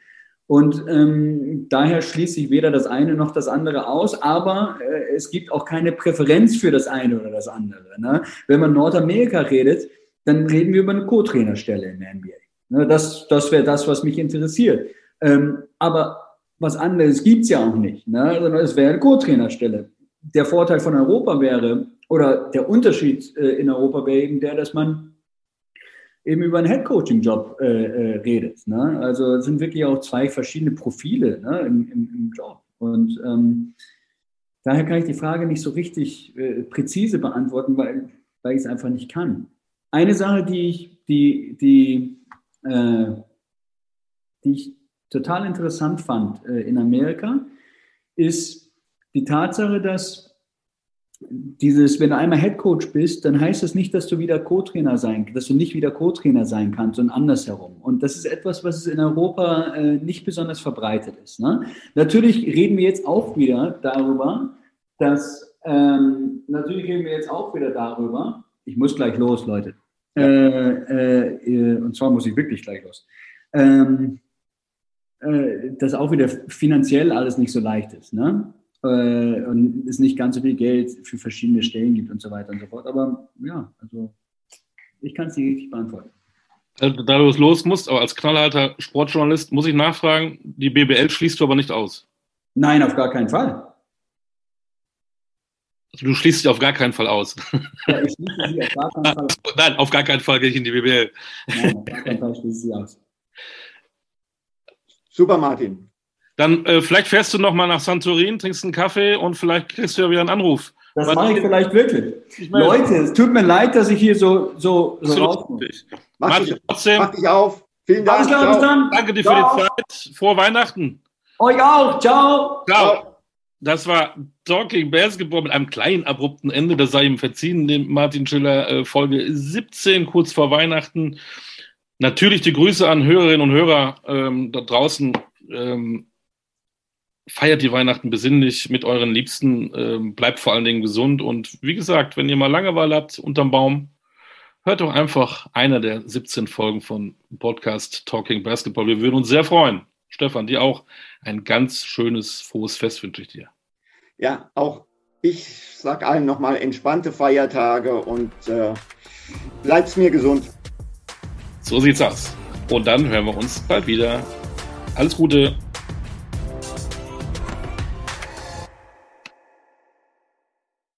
Und ähm, daher schließe ich weder das eine noch das andere aus, aber äh, es gibt auch keine Präferenz für das eine oder das andere. Ne? Wenn man Nordamerika redet, dann reden wir über eine Co-Trainerstelle in der NBA. Ne? Das, das wäre das, was mich interessiert. Ähm, aber was anderes gibt es ja auch nicht, ne? sondern es wäre eine Co-Trainerstelle. Der Vorteil von Europa wäre, oder der Unterschied äh, in Europa wäre eben der, dass man eben über einen Headcoaching-Job äh, äh, redet. Ne? Also es sind wirklich auch zwei verschiedene Profile ne, im, im, im Job. Und ähm, daher kann ich die Frage nicht so richtig äh, präzise beantworten, weil, weil ich es einfach nicht kann. Eine Sache, die ich, die, die, äh, die ich total interessant fand äh, in Amerika, ist die Tatsache, dass dieses, wenn du einmal Head Coach bist, dann heißt das nicht, dass du wieder Co-Trainer sein, dass du nicht wieder Co-Trainer sein kannst, sondern andersherum. Und das ist etwas, was in Europa äh, nicht besonders verbreitet ist. Ne? Natürlich reden wir jetzt auch wieder darüber, dass ähm, natürlich reden wir jetzt auch wieder darüber. Ich muss gleich los, Leute. Äh, äh, und zwar muss ich wirklich gleich los. Ähm, äh, dass auch wieder finanziell alles nicht so leicht ist. Ne? äh, und es nicht ganz so viel Geld für verschiedene Stellen gibt und so weiter und so fort. Aber ja, also ich kann es nicht richtig beantworten. Da du es los musst, aber als knallharter Sportjournalist muss ich nachfragen, die BBL schließt du aber nicht aus. Nein, auf gar keinen Fall. Also du schließt dich auf gar keinen Fall aus. Ja, ich schließe sie auf gar keinen Fall aus. Nein, auf gar keinen Fall gehe ich in die BBL. Nein, auf gar keinen Fall schließe ich sie aus. Super, Martin. Dann äh, vielleicht fährst du noch mal nach Santorin, trinkst einen Kaffee und vielleicht kriegst du ja wieder einen Anruf. Das mache ich vielleicht wirklich. Ich meine, Leute, es tut mir leid, dass ich hier so, so, so rauskomme. Mach, dich, trotzdem. mach dich auf. Vielen Dank. Klar, dann. Danke dir Ciao. für die Zeit. Frohe Weihnachten. Euch auch. Ciao. Ciao. Das war Talking Basketball mit einem kleinen abrupten Ende. Das sei ihm verziehen, dem Martin Schiller äh, Folge 17, kurz vor Weihnachten. Natürlich die Grüße an Hörerinnen und Hörer ähm, da draußen. Ähm, feiert die Weihnachten besinnlich mit euren Liebsten, ähm, bleibt vor allen Dingen gesund und wie gesagt, wenn ihr mal Langeweile habt unterm Baum, hört doch einfach einer der 17 Folgen von Podcast Talking Basketball. Wir würden uns sehr freuen. Stefan, dir auch ein ganz schönes, frohes Fest wünsche ich dir. Ja, auch ich sage allen nochmal entspannte Feiertage und äh, bleibt mir gesund. So sieht's aus. Und dann hören wir uns bald wieder. Alles Gute.